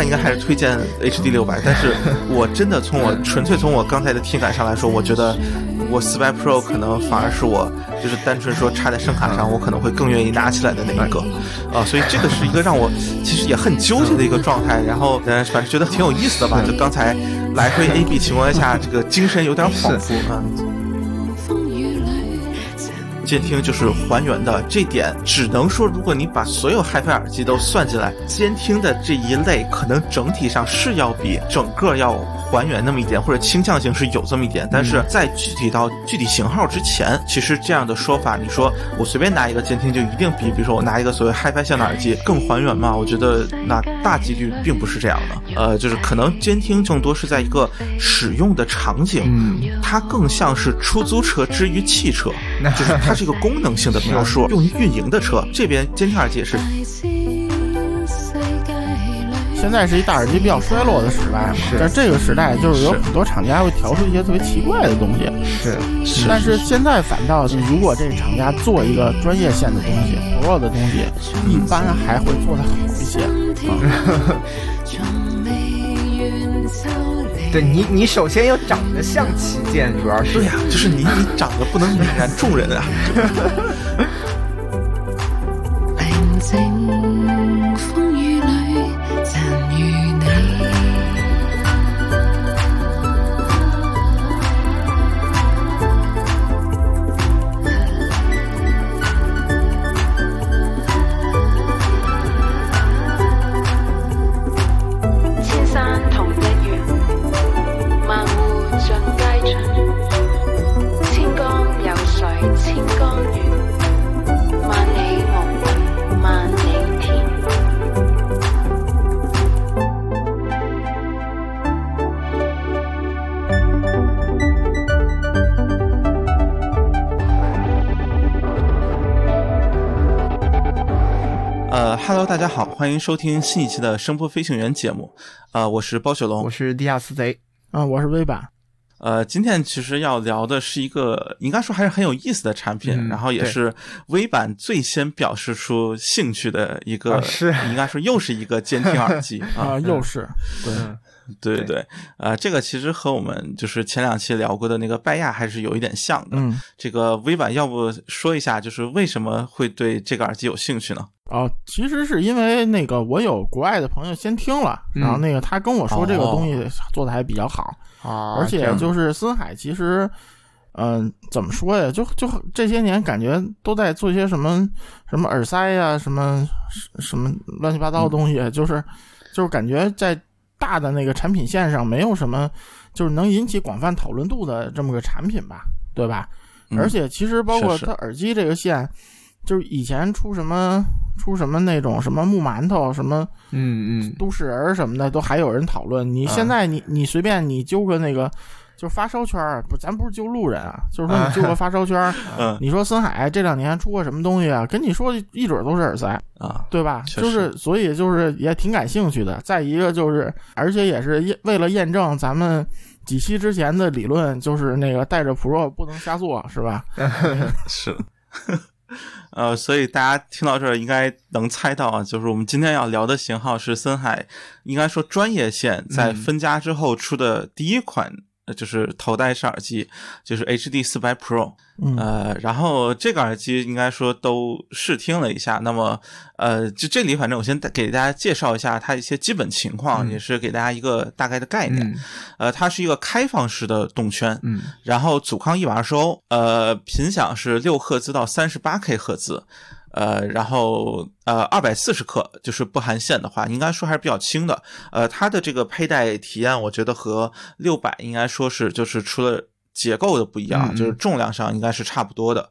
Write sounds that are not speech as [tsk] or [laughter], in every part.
上应该还是推荐 HD 六百，但是 [laughs] 我真的从我纯粹从我刚才的体感上来说，我觉得我四百 Pro 可能反而是我就是单纯说插在声卡上，我可能会更愿意拿起来的那一个，啊，所以这个是一个让我其实也很纠结的一个状态。然后呃，反正觉得挺有意思的吧，就刚才来回 A B 情况下，这个精神有点恍惚啊。监听就是还原的，这点只能说，如果你把所有 HiFi 耳机都算进来，监听的这一类可能整体上是要比整个要还原那么一点，或者倾向性是有这么一点。但是在具体到具体型号之前，其实这样的说法，你说我随便拿一个监听就一定比，比如说我拿一个所谓 HiFi 向的耳机更还原吗？我觉得那大几率并不是这样的。呃，就是可能监听更多是在一个使用的场景，嗯它更像是出租车之于汽车，就是它是一个功能性的描述，[laughs] 用于运营的车。这边监听耳机也是。现在是一大耳机比较衰落的时代嘛，但这个时代就是有很多厂家会调出一些特别奇怪的东西，是是但是现在反倒是，如果这个厂家做一个专业线的东西、Pro 的东西，一般还会做得好一些。从未远走离。对你，你首先要长得像旗舰，主要是对呀、就是你你长得不能泯然众人啊。[laughs]，Hello，大家好，欢迎收听新一期的声波飞行员节目。呃，我是包雪龙。我。是地下丝贼，啊，我是微版，呃，今天其实要聊的是一个应该说还是很有意思的产品，嗯然后也是微版最先表示出兴趣的一个，啊是。应该说又是一个监听耳机。[laughs] 啊。啊，又是。对，对对。对，呃，这个其实和我们就是前两期聊过的那个拜亚还是有一点像的。嗯，这个微版要不说一下，就是为什么会对这个耳机有兴趣呢？哦，其实是因为那个我有国外的朋友先听了，嗯然后那个他跟我说这个哦东西做的还比较好，啊而且就是森海其实。嗯，怎么说呀？就就这些年感觉都在做一些什么什么耳塞呀、什么什么乱七八糟的东西，就是就是感觉在大的那个产品线上没有什么就是能引起广泛讨论度的这么个产品吧，对吧？嗯而且其实包括它耳机这个线，就是以前出什么出什么那种什么木馒头、什么嗯嗯，都市人什么的，都还有人讨论。你现在你你随便你揪个那个。就是发烧圈儿，不，咱不是揪路人啊，就是说你揪个发烧圈儿，[laughs] 嗯你说森海这两年出过什么东西啊？跟你说一准都是耳塞，啊，对吧？就是所以就是也挺感兴趣的。再一个就是，而且也是为了验证咱们几期之前的理论，就是那个带着 Pro 不能瞎做，是吧？[laughs] 是。呃，所以大家听到这儿应该能猜到啊，就是我们今天要聊的型号是森海，应该说专业线在分家之后出的第一款，呃就是头戴式耳机，就是 HD 四百 Pro。嗯呃，然后这个耳机应该说都试听了一下，那么呃，就这里反正我先给大家介绍一下它一些基本情况，嗯也是给大家一个大概的概念。嗯呃，它是一个开放式的动圈，嗯然后阻抗一百二十欧，呃，频响是六赫兹到三十八 K 赫兹，呃，然后呃二百四十克，就是不含线的话，应该说还是比较轻的。呃，它的这个佩戴体验，我觉得和六百应该说是就是除了结构的不一样，嗯嗯就是重量上应该是差不多的。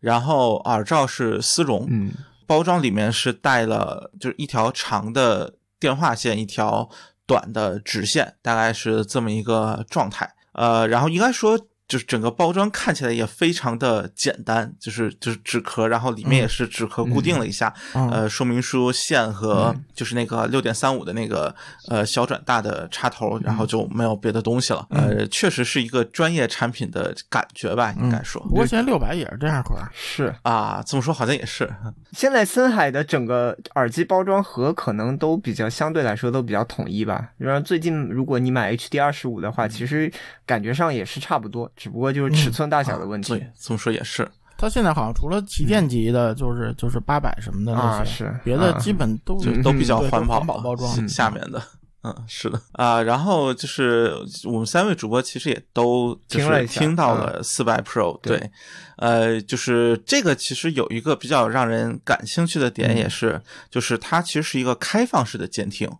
然后耳罩是丝绒，嗯包装里面是带了就是一条长的电话线，一条短的直线，大概是这么一个状态。呃，然后应该说就是整个包装看起来也非常的简单，就是就是纸壳，然后里面也是纸壳固定了一下，嗯。呃，说明书线和就是那个六点三五的那个呃小转大的插头，然后就没有别的东西了。呃，确实是一个专业产品的感觉吧，应该说。不过现在六百也是这样款，是。啊，这么说好像也是，现在森海的整个耳机包装盒可能都比较相对来说都比较统一吧。然后最近如果你买 HD 二十五的话，其实感觉上也是差不多，只不过就是尺寸大小的问题。对，这么说也是。它现在好像除了旗舰级的，就是就是八百什么的那些，啊是别的啊基本都就都比较环保，环保包装是下面的。嗯，是的啊，然后就是我们三位主播其实也都就是听了一听到了四百 Pro，、对对，呃，就是这个其实有一个比较让人感兴趣的点，也是、就是它其实是一个开放式的监听，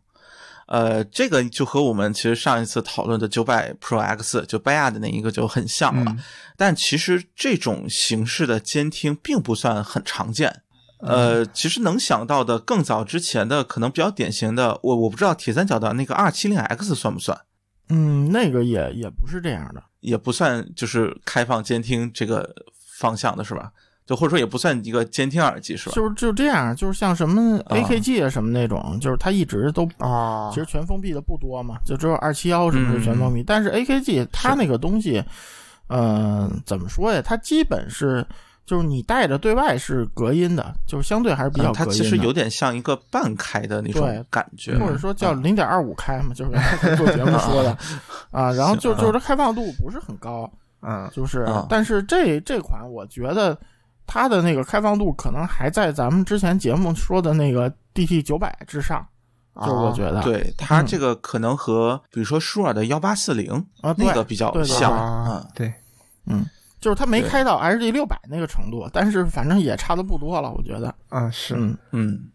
呃，这个就和我们其实上一次讨论的九百 Pro X 就拜亚的那一个就很像了，嗯但其实这种形式的监听并不算很常见。呃，其实能想到的更早之前的，可能比较典型的，我我不知道铁三角的那个 R 七零 X 算不算，嗯，那个也也不是这样的。也不算就是开放监听这个方向的是吧？就或者说也不算一个监听耳机是吧？就是就这样，就是像什么啊。AKG 啊什么那种，就是它一直都啊其实全封闭的不多嘛，就只有二七幺什么是全封闭，但是 AKG 它那个东西，嗯、怎么说呀？它基本是就是你带着对外是隔音的，就是相对还是比较隔音的。其实有点像一个半开的那种感觉，或者说叫嗯。零点二五开嘛，就是做节目说的 [laughs] 啊，然后就就是它开放度不是很高，嗯。就是啊，但是这这款我觉得它的那个开放度可能还在咱们之前节目说的那个 DT 九百之上，就是我觉得，对它嗯这个可能和比如说舒尔的幺八四零啊，那个比较像，啊嗯，对，嗯，就是它没开到 HD 六百那个程度，但是反正也差的不多了，我觉得，啊是，嗯，嗯，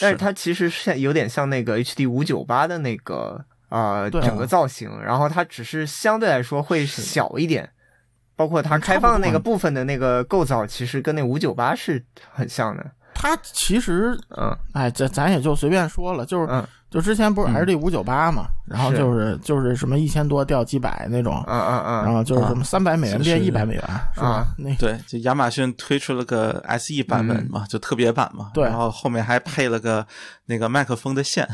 但是它其实是有点像那个 HD 五九八的那个啊、呃整个造型，然后它只是相对来说会小一点，包括它开放那个部分的那个构造，其实跟那五九八是很像的。它其实，嗯。哎，这咱也就随便说了，就是嗯。就之前不是嗯 HD 五九八嘛，然后就是就是什么一千多掉几百那种，嗯嗯嗯，然后就是什么三百美元变一百美元，是吧？啊？那对，就亚马逊推出了个 SE 版本嘛，就特别版嘛，对。然后后面还配了个那个麦克风的线，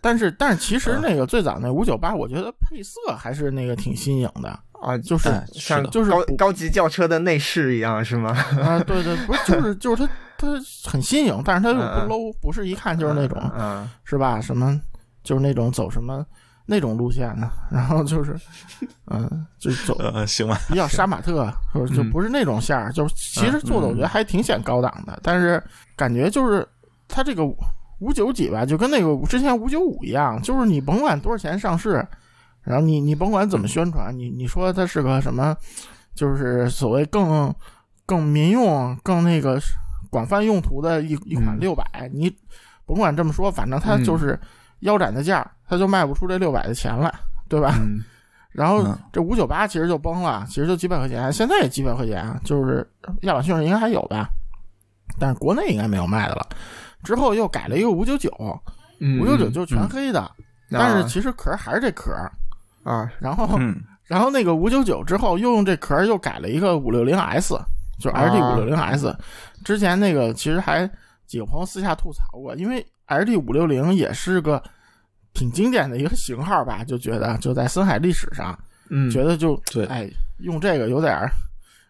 但是但是其嗯。实那个最早那五九八，我觉得配色还是那个挺新颖的，啊，就是像就是高高级轿车的内饰一样是吗？啊，对对，不是就是就是它它很新颖，但是它又不 low，不是一看就是那种嗯是吧？什么就是那种走什么那种路线的，然后就是嗯，就是走呃，行吧，比较杀马特，或者就嗯。不是那种线儿，就是其实做的我觉得还挺显高档的，但是感觉就是它这个五九几吧，就跟那个之前五九五一样，就是你甭管多少钱上市，然后你你甭管怎么宣传，你你说它是个什么，就是所谓更更民用、更那个广泛用途的一一款嗯六百、你甭管这么说，反正它就是腰斩的价儿，它就卖不出这六百的钱来，对吧？嗯 [laughs] 然后嗯这五九八其实就崩了，其实就几百块钱，现在也几百块钱，就是亚马逊上应该还有吧，但是国内应该没有卖的了。之后又改了一个五九九，嗯，五九九就是全黑的，但是其实壳还是这壳。啊然后，嗯 [laughs] 然后那个五九九之后又用这壳又改了一个五六零 S，就是 LD 五六零 S。之前那个其实还几个朋友私下吐槽过，因为 LD 五六零也是个挺经典的一个型号吧，就觉得就在森海历史上。嗯觉得就对哎，用这个有点儿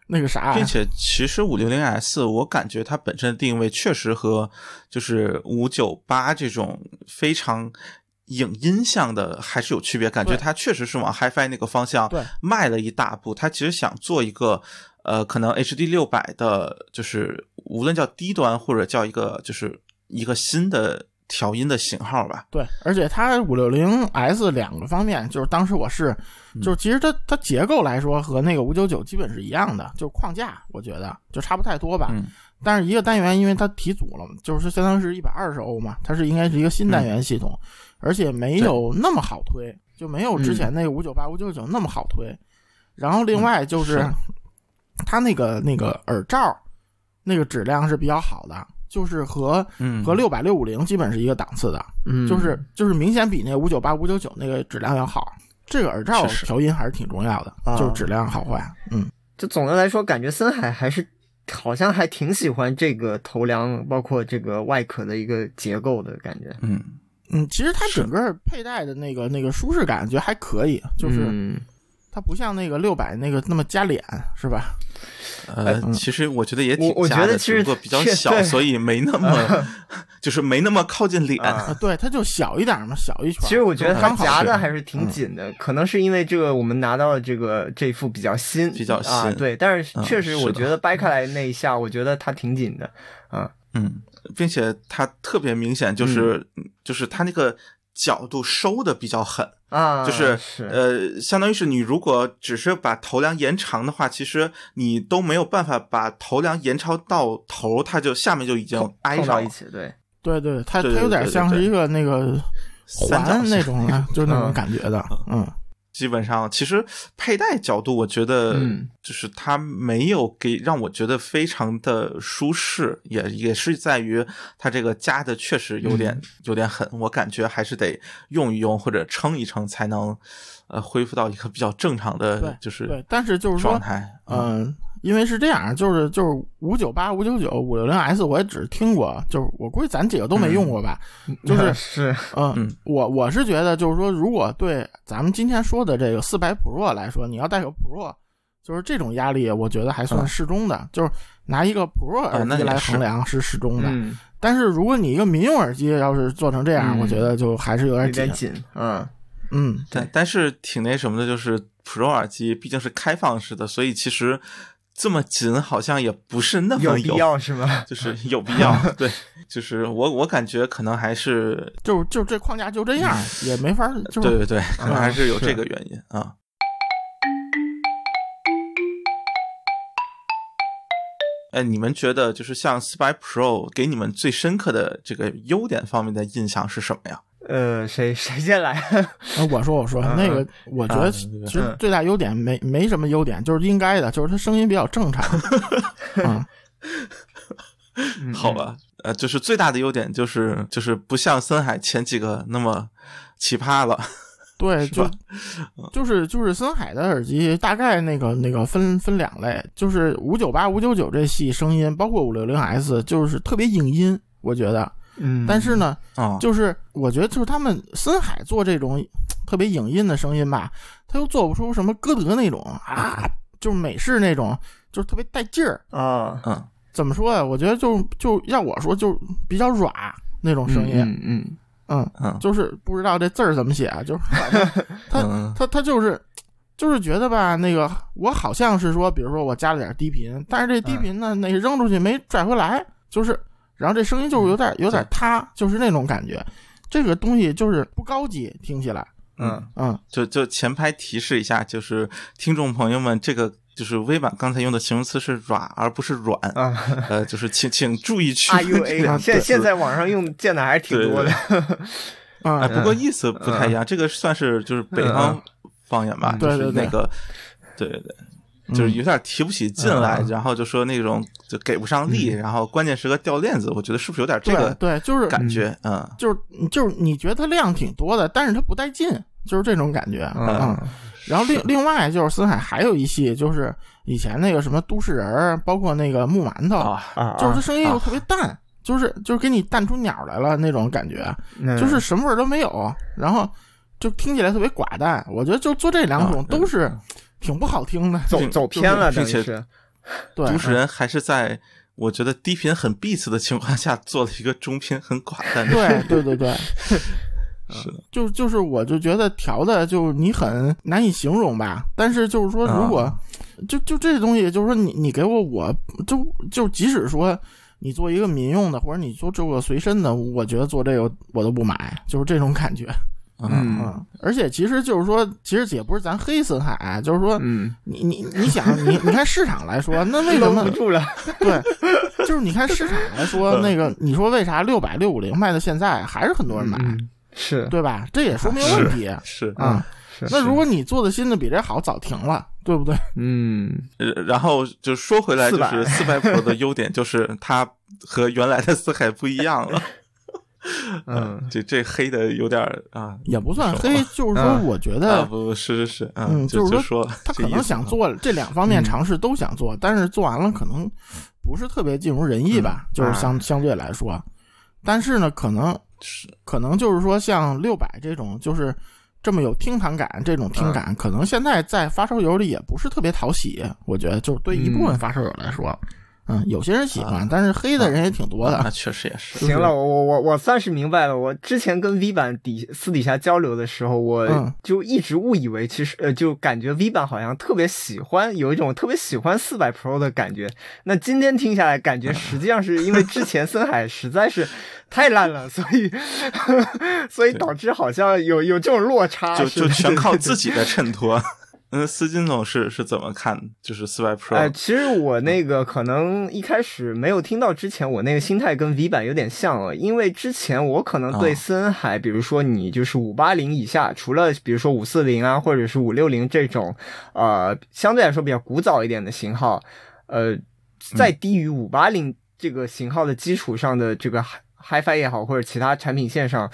那个啥，并且其实五六零 S，我感觉它本身的定位确实和就是五九八这种非常影音向的还是有区别，感觉它确实是往 HiFi 那个方向迈了一大步。它其实想做一个呃，可能 HD 六百的，就是无论叫低端或者叫一个就是一个新的调音的型号吧。对，而且它五六零 S 两个方面，就是当时我是，嗯就是其实它它结构来说和那个五九九基本是一样的，就是框架我觉得就差不太多吧。嗯但是一个单元因为它提组了，就是相当于是一百二十欧嘛，它是应该是一个新单元系统，而且没有那么好推，就没有之前那个五九八、五九九那么好推。然后另外就是、它那个那个耳罩那个质量是比较好的，就是和嗯，和六百六五零基本是一个档次的，嗯。就是就是明显比那五九八五九九那个质量要好。这个耳罩调音还是挺重要的，啊。就是质量好坏。嗯，就总的来说，感觉森海还是好像还挺喜欢这个头梁，包括这个外壳的一个结构的感觉。嗯，嗯，其实它整个佩戴的那个那个舒适感，觉还可以，就是嗯它不像那个六百那个那么加脸，是吧？呃，其实我觉得也挺我我，觉得其实只不过比较小，所以没那么，[laughs] 就是没那么靠近脸。对，它就小一点嘛，小一圈。其实我觉得它刚好夹的还是挺紧的，可能是因为这个我们拿到的这个这副比较新，比较啊，新对。但是嗯确实，我觉得掰开来那一下，我觉得它挺紧的啊。嗯，并且它特别明显，就是、就是它那个角度收的比较狠，啊，就是是。呃，相当于是你如果只是把头梁延长的话，其实你都没有办法把头梁延长到头，它就下面就已经挨上一起，对，对对，它它有点像是一个那个环三角那种啊，就是那种嗯。感觉的。嗯，基本上，其实佩戴角度，我觉得嗯就是它没有给让我觉得非常的舒适，也也是在于它这个加的确实有点、有点狠，我感觉还是得用一用或者撑一撑才能呃恢复到一个比较正常的就是对，但是就是说状，态。嗯，因为是这样，就是就是五九八、五九九、五六零 S，我也只听过，就是我估计咱几个都没用过吧。就是 [laughs] 是嗯，嗯我我是觉得，就是说，如果对咱们今天说的这个四百 Pro 来说，你要带个 Pro，就是这种压力，我觉得还算嗯适中的，就是拿一个 Pro 啊耳机来衡量是适中的。嗯，但是如果你一个民用耳机要是做成这样，嗯我觉得就还是有有点紧。点紧，嗯嗯，但但是挺那什么的，就是 Pro 耳机毕竟是开放式的，所以其实这么紧好像也不是那么有必要是吗？[laughs] 就是有必要。[laughs] 对，就是我我感觉可能还是 [laughs] 就就这框架就这样，也没法，就对对对，可能还是有这个原因啊。哎，你们觉得就是像四百 Pro 给你们最深刻的这个优点方面的印象是什么呀？呃，谁谁先来？呃 [laughs] 我说我说嗯那个，我觉得啊其实最大优点没没什么优点，就是应该的，就是它声音比较正常。[laughs] 嗯，嗯好，吧，呃，就是最大的优点就是就是不像森海前几个那么奇葩了。对，[laughs] 就就是就是森海的耳机，大概那个那个分分两类，就是五九八、五九九这系声音，包括五六零 S，就是特别影音，我觉得。嗯，但是呢，啊，就是我觉得就是他们森海做这种 [tsk] 特别影音的声音吧，他又做不出什么歌德那种啊，就是美式那种，就是特别带劲儿。啊，嗯。怎么说呀？我觉得就就要我说，就比较软那种声音。嗯嗯嗯，嗯就是不知道这字儿怎么写啊，就是反正 [laughs] 他嗯。他他就是就是觉得吧，那个我好像是说，比如说我加了点低频，但是这低频呢，那扔出去没拽回来，就是然后这声音就是有点有点塌，就是那种感觉。这个东西就是不高级，听起来，嗯嗯，就就前排提示一下，就是听众朋友们，这个就是微版刚才用的形容词是软，而不是软。啊呃，就是请请注意区分现现在网上用见的还是挺多的。啊哎，不过意思不太一样，这个算是就是北方方言吧，嗯就是对对对那个，对对对。就是有点提不起劲来，嗯然后就说那种就给不上力，然后关键时刻掉链子，我觉得是不是有点这个对对，就是感觉？嗯就是就是你觉得它量挺多的，但是它不带劲，就是这种感觉，嗯。嗯然后另另外就是森海还有一系，就是以前那个什么都市人儿，包括那个木馒头，啊，啊，就是它声音又特别淡，就是就是给你淡出鸟来了那种感觉，嗯就是什么味儿都没有，然后就听起来特别寡淡。我觉得就做这两种啊都是嗯挺不好听的，走并走偏了，并且对，主持人还是在我觉得低频很 beats 的情况下做了一个中频很寡淡的。对对对对，[laughs] 是。的，就就是我就觉得调的就你很难以形容吧，但是就是说如果、啊就就这东西，就是说你你给我我就就即使说你做一个民用的，或者你做这个随身的，我觉得做这个我都不买，就是这种感觉。嗯嗯，而且其实就是说，其实也不是咱黑森海，就是说嗯，你你你想你你看市场来说，[laughs] 那为什么不住了。[laughs] 对？就是你看市场来说，那个你说为啥六百六五零卖到现在还是很多人买，嗯是对吧？这也说明问题是。啊。是，那如果你做的新的比这好，早停了，对不对？嗯呃然后就说回来，就是四百 Pro 的优点就是它和原来的四海不一样了。[laughs] 嗯，这这黑的有点儿啊，也不算黑，就是说嗯我觉啊得不是是是，嗯，就是说说他可能想做这两方面嗯尝试都想做，但是做完了可能不是特别尽如人意吧，就是相相对来说。但是呢，可能是可能就是说像六百这种就是这么有厅堂感这种听感，可能现在在发烧友里也不是特别讨喜。我觉得就是对一部分发烧友来说，嗯，有些人喜欢，但是黑的人也挺多的。那确实也是，就是行了，我我我我算是明白了。我之前跟 V 版底私底下交流的时候，我嗯就一直误以为，其实呃，就感觉 V 版好像特别喜欢，有一种特别喜欢四百 Pro 的感觉。那今天听下来，感觉实际上是因为之前森海实在是太烂了，所以 [laughs] 所以导致好像有有这种落差，就就全靠自。己的衬托。嗯，思金总是是怎么看？就是四百 Pro，、哎，其实我那个可能一开始没有听到之前，我那个心态跟 V 版有点像了，因为之前我可能对哦森海，比如说你就是五八零以下，除了比如说五四零啊，或者是五六零这种，呃，相对来说比较古早一点的型号，呃，在低于五八零这个型号的基础上的这个 HiFi 也好，或者其他产品线上，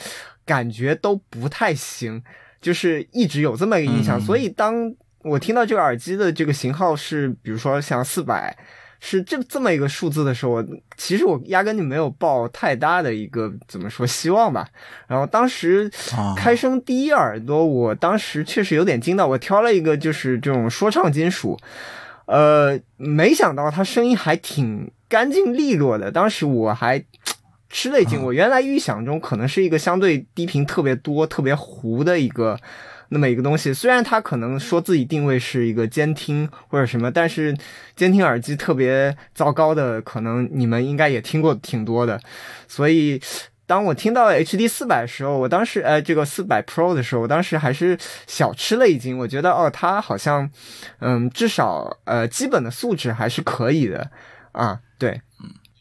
感觉都不太行，就是一直有这么一个印象，嗯。所以当我听到这个耳机的这个型号是，比如说像四百，是这这么一个数字的时候，我其实我压根就没有抱太大的一个怎么说希望吧。然后当时啊开声第一耳朵，我当时确实有点惊到，我挑了一个就是这种说唱金属，呃，没想到它声音还挺干净利落的，当时我还。吃了一惊，我原来预想中可能是一个相对低频特别多、特别糊的一个那么一个东西。虽然它可能说自己定位是一个监听或者什么，但是监听耳机特别糟糕的，可能你们应该也听过挺多的。所以当我听到 HD 四百的时候，我当时呃这个四百 Pro 的时候，我当时还是小吃了一惊。我觉得哦，它好像嗯至少呃基本的素质还是可以的啊。对，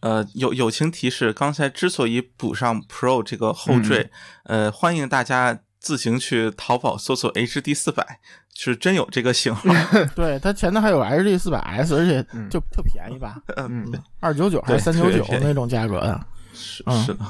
呃，友友情提示，刚才之所以补上 Pro 这个后缀，嗯呃，欢迎大家自行去淘宝搜索 HD 四百，是真有这个型号。[laughs] 对，它前头还有 HD 四百 S，而且嗯就特便宜吧，嗯，二九九还是三对九九那种价格的。是嗯是的，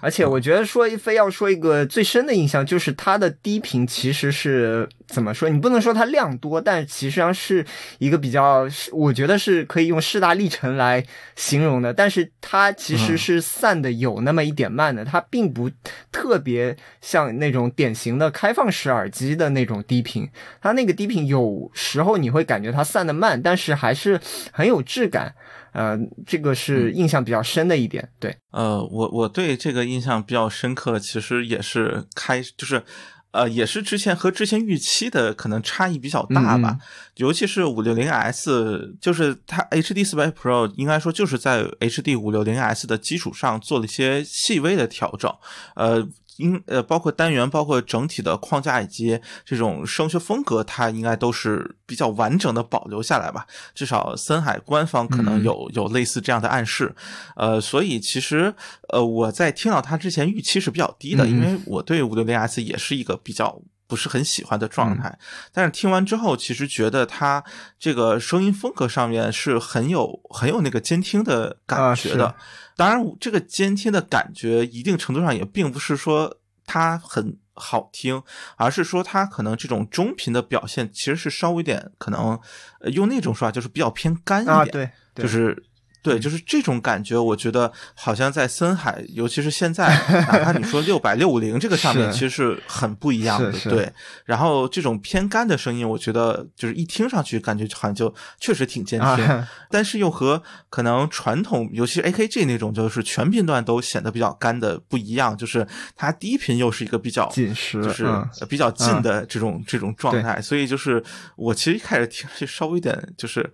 而且我觉得说非要说一个最深的印象，就是它的低频其实是怎么说？你不能说它量多，但其实上是一个比较，我觉得是可以用势大力沉来形容的。但是它其实是散的有那么一点慢的，它并不特别像那种典型的开放式耳机的那种低频。它那个低频有时候你会感觉它散的慢，但是还是很有质感。呃，这个是印象比较深的一点。对，呃，我我对这个印象比较深刻，其实也是开，就是。呃，也是之前和之前预期的可能差异比较大吧，嗯尤其是五六零 S，就是它 HD 四百 Pro 应该说就是在 HD 五六零 S 的基础上做了一些细微的调整，呃。应呃，包括单元，包括整体的框架以及这种声学风格，它应该都是比较完整的保留下来吧。至少森海官方可能有、有类似这样的暗示，呃，所以其实呃，我在听到它之前预期是比较低的，嗯因为我对五六零 S 也是一个比较。不是很喜欢的状态，但是听完之后，其实觉得他这个声音风格上面是很有很有那个监听的感觉的。啊当然，这个监听的感觉一定程度上也并不是说它很好听，而是说它可能这种中频的表现其实是稍微点可能、呃用那种说法就是比较偏干一点，啊，对，对就是。对，就是这种感觉，我觉得好像在森海，尤其是现在，哪怕你说六百六五零这个上面，其实是很不一样的。对，然后这种偏干的声音，我觉得就是一听上去感觉好像就确实挺监听，啊但是又和可能传统，尤其是 AKG 那种，就是全频段都显得比较干的不一样，就是它低频又是一个比较紧实，就是比较近的这种、这种状态，所以就是我其实一开始听是稍微有点就是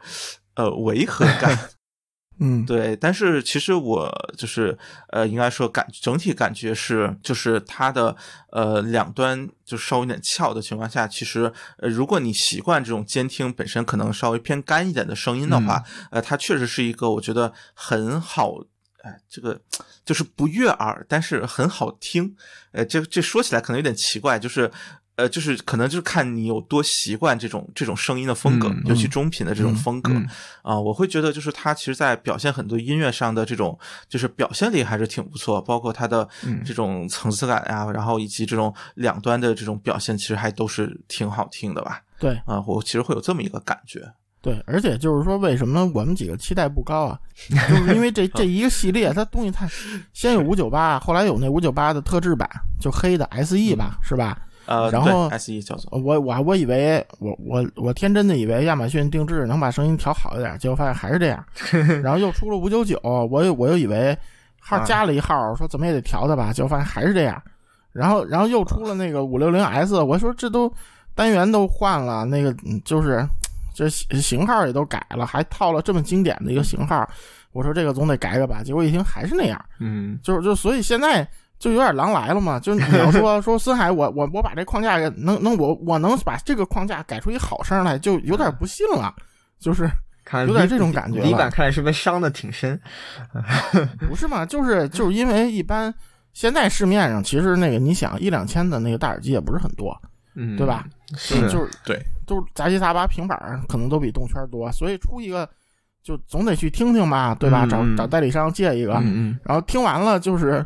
呃违和感。嗯，对，但是其实我就是呃，应该说感整体感觉是，就是它的呃两端就稍微有点翘的情况下，其实呃，如果你习惯这种监听本身可能稍微偏干一点的声音的话，呃，它确实是一个我觉得很好。哎，这个就是不悦耳，但是很好听。呃，这这说起来可能有点奇怪，就是呃，就是可能就是看你有多习惯这种这种声音的风格，嗯尤其中频的这种风格嗯啊、我会觉得就是它其实在表现很多音乐上的这种就是表现力还是挺不错，包括它的嗯这种层次感呀、然后以及这种两端的这种表现，其实还都是挺好听的吧？对啊、我其实会有这么一个感觉。对，而且就是说，为什么我们几个期待不高啊？就是因为这 [laughs] 这一个系列，它东西太，先有五九八，后来有那五九八的特制版，就黑的 SE 吧，是吧？呃，然后 S E 叫做我我我以为我我我天真的以为亚马逊定制能把声音调好一点，结果发现还是这样。[laughs] 然后又出了五九九，我又我又以为号加了一号，说怎么也得调的吧，结果发现还是这样。然后然后又出了那个五六零 S，我说这都单元都换了，那个嗯就是这型型号也都改了，还套了这么经典的一个型号，我说这个总得改改吧。结果一听还是那样。嗯就是就所以现在就有点狼来了嘛，就是你要说 [laughs] 说森海，我我我把这框架给能能我我能把这个框架改出一好声来，就有点不信了，就是有点这种感觉了 V 版看来是被伤的挺深。不是嘛？就是就是因为一般现在市面上其实那个你想一两千的那个大耳机也不是很多，嗯，对吧？是就是对，都杂七杂八平板可能都比动圈多，所以出一个就总得去听听吧，对吧？找找代理商借一个，然后听完了就是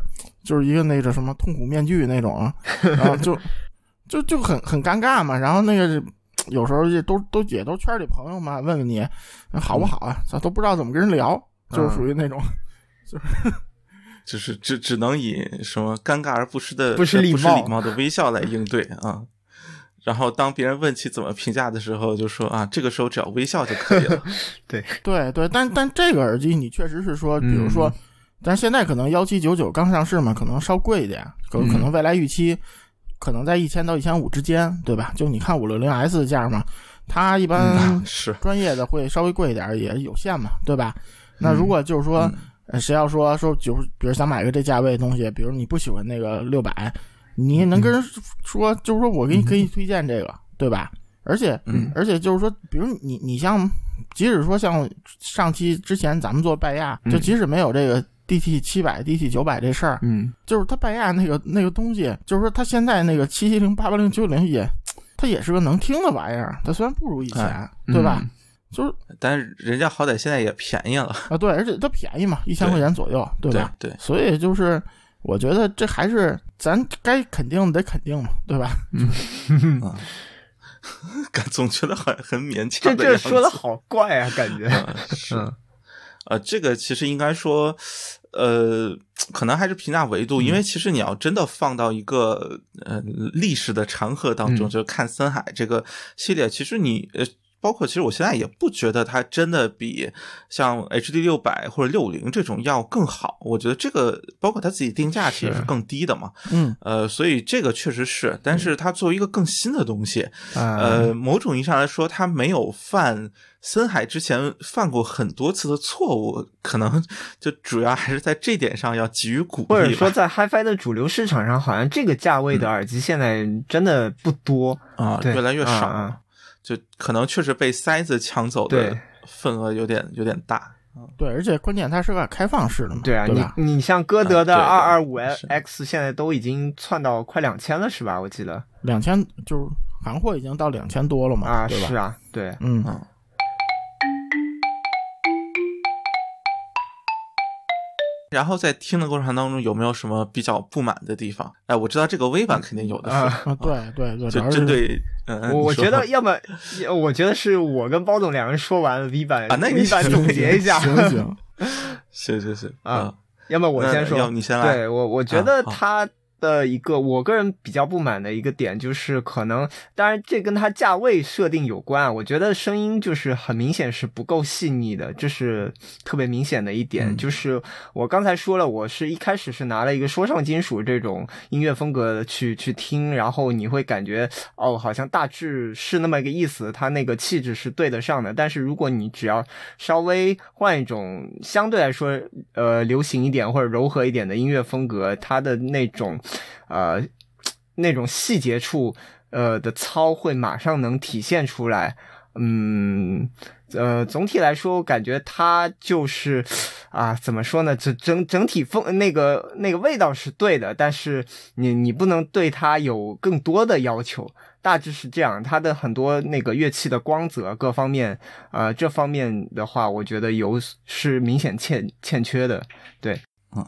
就是一个那个什么痛苦面具那种，[laughs] 然后就就就很很尴尬嘛。然后那个有时候也都都也都圈里朋友嘛，问问你好不好啊，咱都不知道怎么跟人聊，就是属于那种。[laughs] 就是就是只只能以什么尴尬而不失的不失呃礼貌的微笑来应对啊。然后当别人问起怎么评价的时候，就说啊，这个时候只要微笑就可以了。[laughs] 对对，但但这个耳机你确实是说，比如说，嗯但是现在可能幺七九九刚上市嘛，可能稍贵一点，可嗯可能未来预期可能在一千到一千五之间，对吧？就你看五六零 S 的价嘛，它一般啊 [laughs] 是，专业的会稍微贵一点，也有限嘛，对吧？那如果就是说，谁要说说就是，比如想买个这价位的东西，比如你不喜欢那个六百，你能跟人说，就是说我给你可以推荐这个，对吧？而且，嗯而且就是说，比如你你像，即使说像上期之前咱们做拜亚，嗯就即使没有这个 DT 七百、DT 九百这事儿，嗯就是它拜亚那个那个东西，就是说它现在那个七七零、八八零、九零也，它也是个能听的玩意儿，它虽然不如以前，哎对吧？嗯就是但是人家好歹现在也便宜了，啊，对，而且它便宜嘛，一千对块钱左右，对吧？对，所以就是我觉得这还是咱该肯定得肯定嘛，对吧？[laughs] 嗯啊，感总觉得很很勉强的样子。这说的好怪啊，感觉。啊是嗯呃，这个其实应该说，呃，可能还是评价维度，嗯因为其实你要真的放到一个呃历史的长河当中，就是看森海这个系列，其实你呃。包括其实我现在也不觉得它真的比像 HD 六百或者六五零这种要更好，我觉得这个包括它自己定价其实是是。更低的嘛，嗯，呃，所以这个确实是，但是它作为一个更新的东西，啊。呃，某种意义上来说，它没有犯森海之前犯过很多次的错误，可能 [laughs] 就主要还是在这点上要给予鼓励。或者说在 HiFi 的主流市场上，好像这个价位的耳机现在真的不多。啊，越来越少，啊啊就可能确实被塞子抢走的份额有点有点大。对，而且关键它是个开放式的嘛，对啊，吧？你你像歌德的二二五是 X 现在都已经窜到快两千了，是吧？我记得两千就是行货已经到两千多了嘛，啊，是啊，对，嗯，然后在听的过程当中，有没有什么比较不满的地方？哎，我知道这个微版肯定有的是，啊啊，对对对，就针对，嗯，我我觉得要么，我觉得是我跟包总两人说完了 V 版啊那你，V 版总结一下，行行，是是是啊，要么我先说，要你先来。对我，我觉得啊好它的一个我个人比较不满的一个点就是，可能当然这跟它价位设定有关啊。我觉得声音就是很明显是不够细腻的，这是特别明显的一点。嗯就是我刚才说了，我是一开始是拿了一个说唱金属这种音乐风格去去听，然后你会感觉哦，好像大致是那么一个意思，它那个气质是对得上的。但是如果你只要稍微换一种相对来说呃流行一点或者柔和一点的音乐风格，它的那种呃那种细节处呃的操会马上能体现出来。嗯，呃，总体来说，我感觉它就是，啊，怎么说呢？整整整体风那个那个味道是对的，但是你你不能对它有更多的要求。大致是这样，它的很多那个乐器的光泽各方面，呃，这方面的话，我觉得有是明显欠欠缺的。对，嗯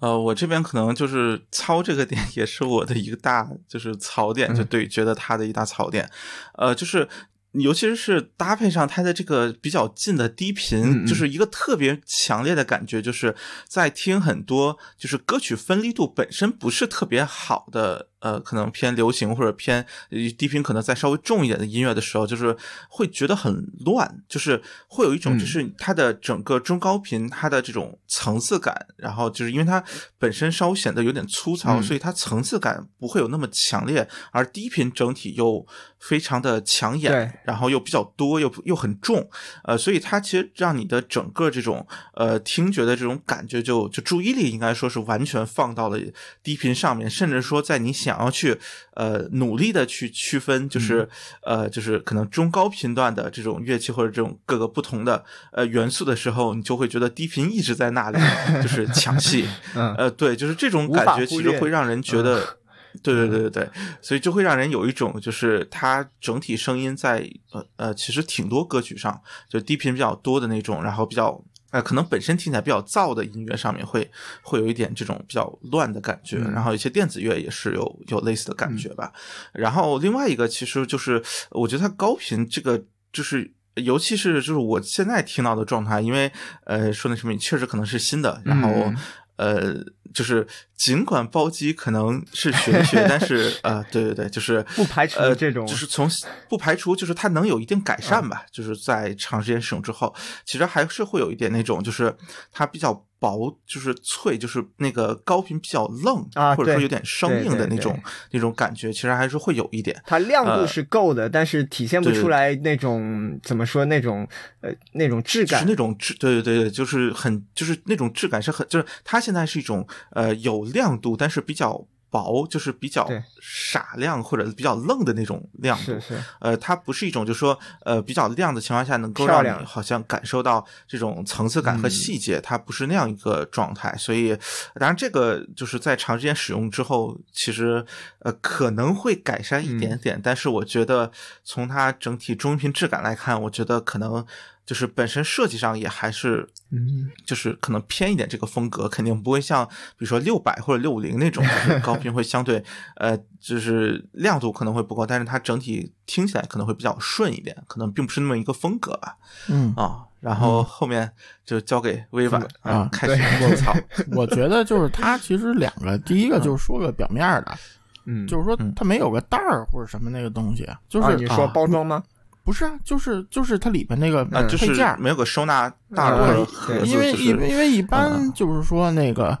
呃，我这边可能就是糙这个点，也是我的一个大就是槽点，就嗯对，觉得它的一大槽点，呃，就是。尤其是搭配上它的这个比较近的低频，就是一个特别强烈的感觉，就是在听很多就是歌曲分离度本身不是特别好的，呃，可能偏流行或者偏呃低频可能再稍微重一点的音乐的时候，就是会觉得很乱，就是会有一种嗯。就是它的整个中高频它的这种层次感，然后就是因为它本身稍微显得有点粗糙，嗯。所以它层次感不会有那么强烈，而低频整体又非常的抢眼，然后又比较多，又又很重，呃，所以它其实让你的整个这种呃听觉的这种感觉就就注意力应该说是完全放到了低频上面，甚至说在你想要去呃努力的去区分，就是、呃就是可能中高频段的这种乐器或者这种各个不同的呃元素的时候，你就会觉得低频一直在那里 [laughs] 就是抢戏，[laughs] 嗯。呃对，就是这种感觉其实会让人觉得。[laughs] 对对对对对，所以就会让人有一种，就是它整体声音在呃呃，其实挺多歌曲上，就低频比较多的那种，然后比较呃，可能本身听起来比较燥的音乐上面会会有一点这种比较乱的感觉，嗯然后一些电子乐也是有有类似的感觉吧。然后另外一个其实就是，我觉得它高频这个就是。尤其是就是我现在听到的状态，因为呃说那什么确实可能是新的，然后、嗯呃就是尽管包机可能是玄学，但是 [laughs] 呃对对对，就是不排除呃这种就是从不排除就是它能有一定改善吧，嗯就是在长时间使用之后，其实还是会有一点那种就是它比较薄，就是脆，就是那个高频比较愣啊或者说有点生硬的那种那种感觉，其实还是会有一点。它亮度呃是够的，但是体现不出来那种怎么说那种呃那种质感是。那种质，对对对对，就是很，就是那种质感是很，就是它现在是一种呃有亮度，但是比较薄，就是比较傻亮或者比较愣的那种亮度。是是，呃，它不是一种就是说呃比较亮的情况下能够让你好像感受到这种层次感和嗯细节，它不是那样一个状态。所以，当然这个就是在长时间使用之后，其实呃可能会改善一嗯点点，但是我觉得从它整体中频质感来看，我觉得可能就是本身设计上也还是嗯，就是可能偏一点这个风格，肯定不会像比如说六百或者六五零那种，就是高频会相对 [laughs] 呃，就是亮度可能会不够，但是它整体听起来可能会比较顺一点，可能并不是那么一个风格吧嗯，啊。然后后面就交给微婉啊开始对 [laughs] 吐槽。[laughs] 我觉得就是它其实两个，第一个就是说个表面的，嗯，就是说嗯它没有个袋儿或者什么那个东西，就是啊，你说啊包装吗？不是啊，就是就是它里边那个啊，就是配件，没有个收纳袋儿嗯或者对盒子，因为因就是因为一般嗯。就是说那个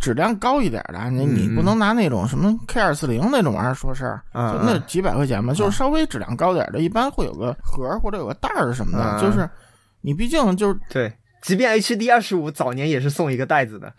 质量高一点的，你你嗯不能拿那种什么 K 二四零那种玩意儿说事儿，那几百块钱嘛，就是稍微质量高点的，一般会有个盒儿或者有个袋儿什么的，嗯。就是你毕竟就是对，即便 HD 二十五早年也是送一个袋子的。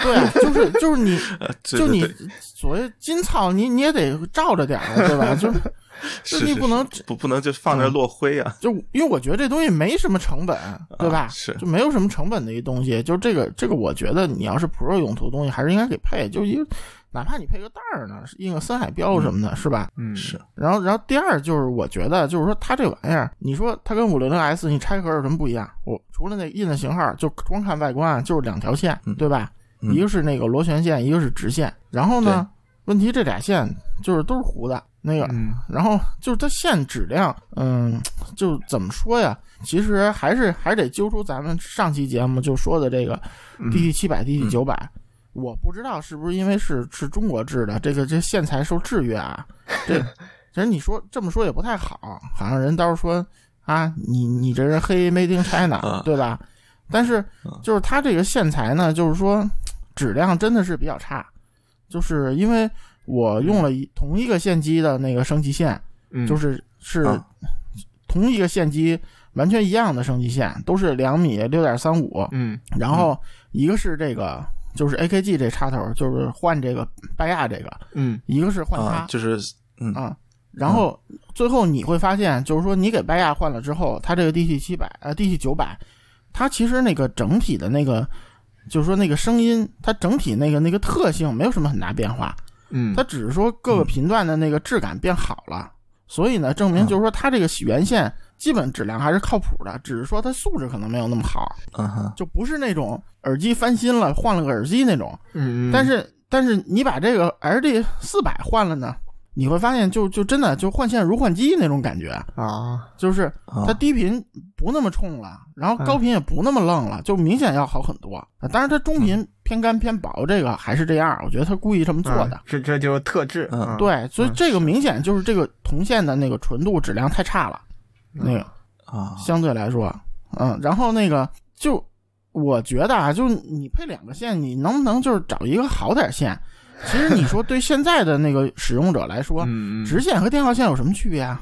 对啊，就是就是你 [laughs] 就你所谓金操，你你也得照着点儿，对吧？就是 [laughs] 是是你不能是不不能就放那落灰啊。[laughs] 就因为我觉得这东西没什么成本，对吧？是就没有什么成本的一东西。就这个这个，我觉得你要是 Pro 用途的东西，还是应该给配，就一个哪怕你配个袋儿呢，印个森海标什么的，是吧？嗯，是然后，然后第二就是我觉得，就是说它这玩意儿，你说它跟五六零 S 你拆盒有什么不一样？我除了那印的型号，就光看外观就是两条线，嗯对吧？嗯一个是那个螺旋线，一个是直线。然后呢，问题这俩线就是都是糊的，那个嗯然后就是它线质量，嗯，[tsk] 就怎么说呀？其实还是还得揪出咱们上期节目就说的这个嗯 DT 七百、DT 九百。我不知道是不是因为是是中国制的，这个这线材受制约啊。[laughs] 这其实你说这么说也不太好，好像人到时候说啊，你你这人黑 Made in China，、啊对吧？但是啊就是它这个线材呢，就是说质量真的是比较差，就是因为我用了一同一个线机的那个升级线，嗯，就是是啊。同一个线机完全一样的升级线，都是两米六点三五，嗯。然后一个是这个就是 AKG 这插头，就是换这个拜亚这个，嗯。一个是换它啊，就是嗯。啊，然后最后你会发现，就是说你给拜亚换了之后，它这个 DT 七百呃 DT 九百，它其实那个整体的那个，就是说那个声音，它整体那个那个特性没有什么很大变化，嗯。它只是说各个频段的那个质感变好了，所以呢，证明就是说它这个原线基本质量还是靠谱的，只是说它素质可能没有那么好，嗯哼，就不是那种耳机翻新了换了个耳机那种。嗯，但是但是你把这个 LD 四百换了呢，你会发现就就真的就换线如换机那种感觉，啊，就是啊它低频不那么冲了，然后高频也不那么愣了，就明显要好很多。啊当然它中频偏干偏薄，这个还是这样，我觉得他故意这么做的嗯。这这就是特质，嗯对，所以嗯这个明显就是这个铜线的那个纯度质量太差了，那个啊，相对来说，嗯，然后那个就我觉得啊，就是你配两个线，你能不能就是找一个好点线？其实你说对现在的那个使用者来说，嗯，直线和电话线有什么区别啊？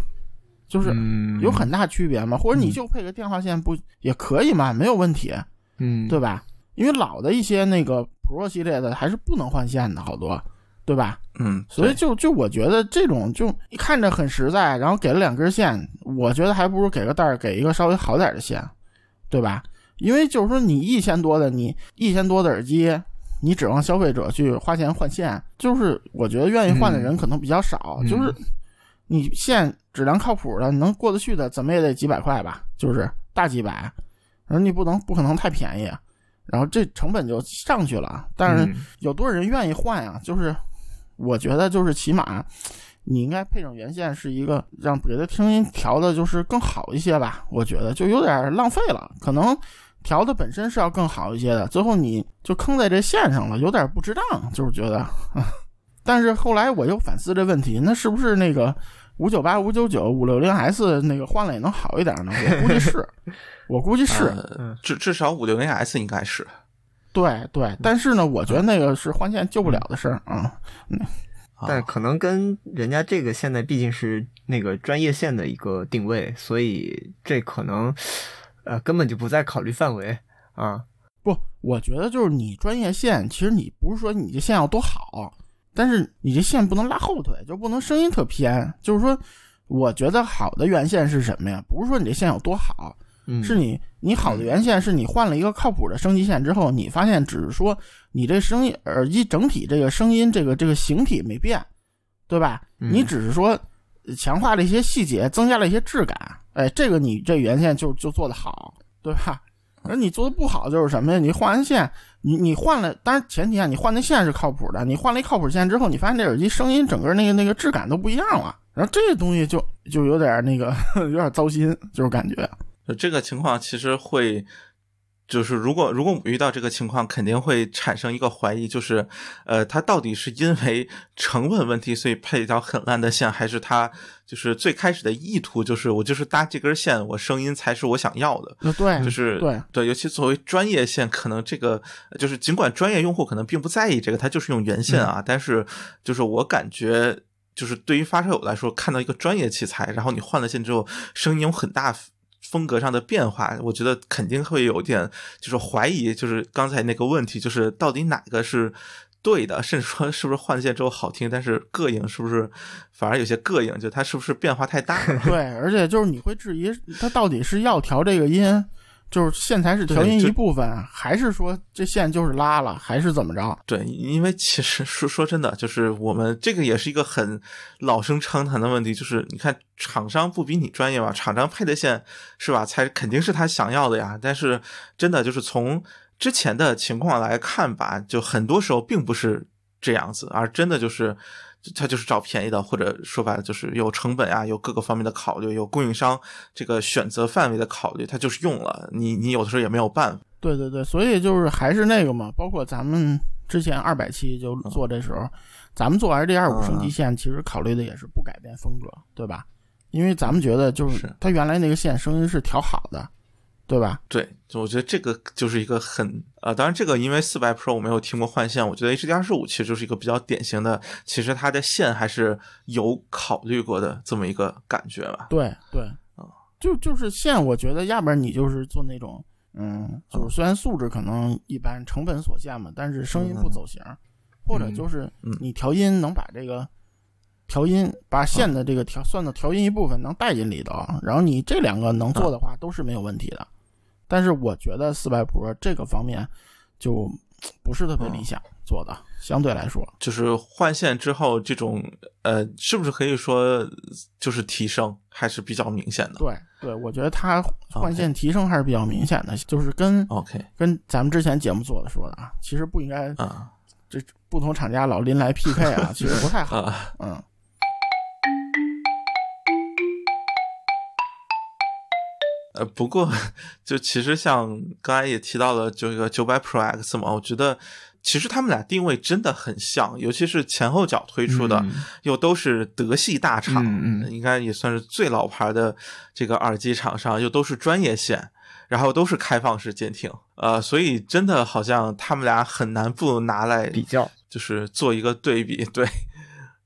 就是嗯有很大区别吗？或者你就配个电话线不也可以吗？没有问题，嗯对吧？因为老的一些那个 Pro 系列的还是不能换线的，好多，对吧？嗯，所以就就我觉得这种就看着很实在，然后给了两根线，我觉得还不如给个袋儿，给一个稍微好点的线，对吧？因为就是说你一千多的你一千多的耳机，你指望消费者去花钱换线，就是我觉得愿意换的人可能比较少，嗯就是你线质量靠谱的，能过得去的，怎么也得几百块吧，就是大几百，然后你不能不可能太便宜，然后这成本就上去了，但是。嗯有多少人愿意换呀？就是我觉得就是起码你应该配上原线，是一个让别的声音调的就是更好一些吧。我觉得就有点浪费了，可能调的本身是要更好一些的，最后你就坑在这线上了，有点不值当，就是觉得。[laughs] 但是后来我又反思这问题，那是不是那个五九八、五九九、五六零 S 那个换了也能好一点呢？我估计是，[laughs] 我估计是。呃至至少五六零 S 应该是对对，但是呢，我觉得那个是换线救不了的事儿啊。[laughs] 但可能跟人家这个现在毕竟是那个专业线的一个定位，所以这可能呃根本就不在考虑范围啊。不，我觉得就是你专业线，其实你不是说你这线要多好，但是你这线不能拉后腿，就不能声音特偏。就是说，我觉得好的原线是什么呀？不是说你这线有多好，嗯，是你你好的原线是你换了一个靠谱的升级线之后，你发现只是说你这声音耳机整体这个声音这个这个形体没变，对吧？嗯你只是说强化了一些细节，增加了一些质感，哎，这个你这原线就就做的好，对吧？而你做的不好就是什么呀？你换完线，你你换了，当然前提下，你换的线是靠谱的。你换了一靠谱线之后，你发现这耳机声音整个那个那个质感都不一样了，然后这个东西就就有点那个 [laughs] 有点糟心，就是感觉。就这个情况其实会，就是如果如果我们遇到这个情况，肯定会产生一个怀疑，就是呃，它到底是因为成本问题，所以配一条很烂的线，还是它就是最开始的意图就是我就是搭这根线，我声音才是我想要的。呃，对，就是对尤其作为专业线，可能这个就是尽管专业用户可能并不在意这个，他就是用原线啊，但是就是我感觉，就是对于发烧友来说，看到一个专业器材，然后你换了线之后，声音有很大风格上的变化，我觉得肯定会有点就是怀疑，就是刚才那个问题，就是到底哪个是。对的，甚至说是不是换线之后好听，但是膈应是不是反而有些膈应？就它是不是变化太大了？[laughs] 对，而且就是你会质疑它到底是要调这个音，就是线材是调音一部分，还是说这线就是拉了，还是怎么着？对，因为其实说说真的，就是我们这个也是一个很老生常谈的问题，就是你看厂商不比你专业嘛，厂商配的线是吧，才肯定是他想要的呀。但是真的就是从之前的情况来看吧，就很多时候并不是这样子，而真的就是。他就是找便宜的，或者说白了就是有成本啊，有各个方面的考虑，有供应商这个选择范围的考虑，他就是用了你，你有的时候也没有办法。对对对，所以就是还是那个嘛，包括咱们之前二百期就做这时候，咱们做 HD 二五升级线，其实考虑的也是不改变风格，对吧？因为咱们觉得就是是它原来那个线声音是调好的，对吧？对，就我觉得这个就是一个很呃，当然这个因为四百 Pro 我没有听过换线，我觉得 HD 二十五其实就是一个比较典型的，其实它的线还是有考虑过的这么一个感觉吧。对对，啊就就是线，我觉得要不然你就是做那种，嗯，就是虽然素质可能一般，成本所限嘛，但是声音不走形，或者就是嗯你调音能把这个调音，把线的这个调算到调音一部分能带进里头，然后你这两个能做的话，都是没有问题的。但是我觉得四百 Pro 这个方面就不是特别理想做的，相对来说，就是换线之后这种呃，是不是可以说就是提升还是比较明显的？对对，我觉得它？换线提升还是比较明显的，就是跟 OK 跟咱们之前节目做的说的啊，其实不应该啊这不同厂家老拎来 PK 啊，其实不太好。啊，嗯，呃，不过就其实像刚才也提到了这个九百 Pro X 嘛，我觉得其实他们俩定位真的很像，尤其是前后脚推出的，嗯又都是德系大厂，嗯嗯应该也算是最老牌的这个耳机厂商，又都是专业线。然后都是开放式监听，呃，所以真的好像他们俩很难不拿来比较，就是做一个对比，对。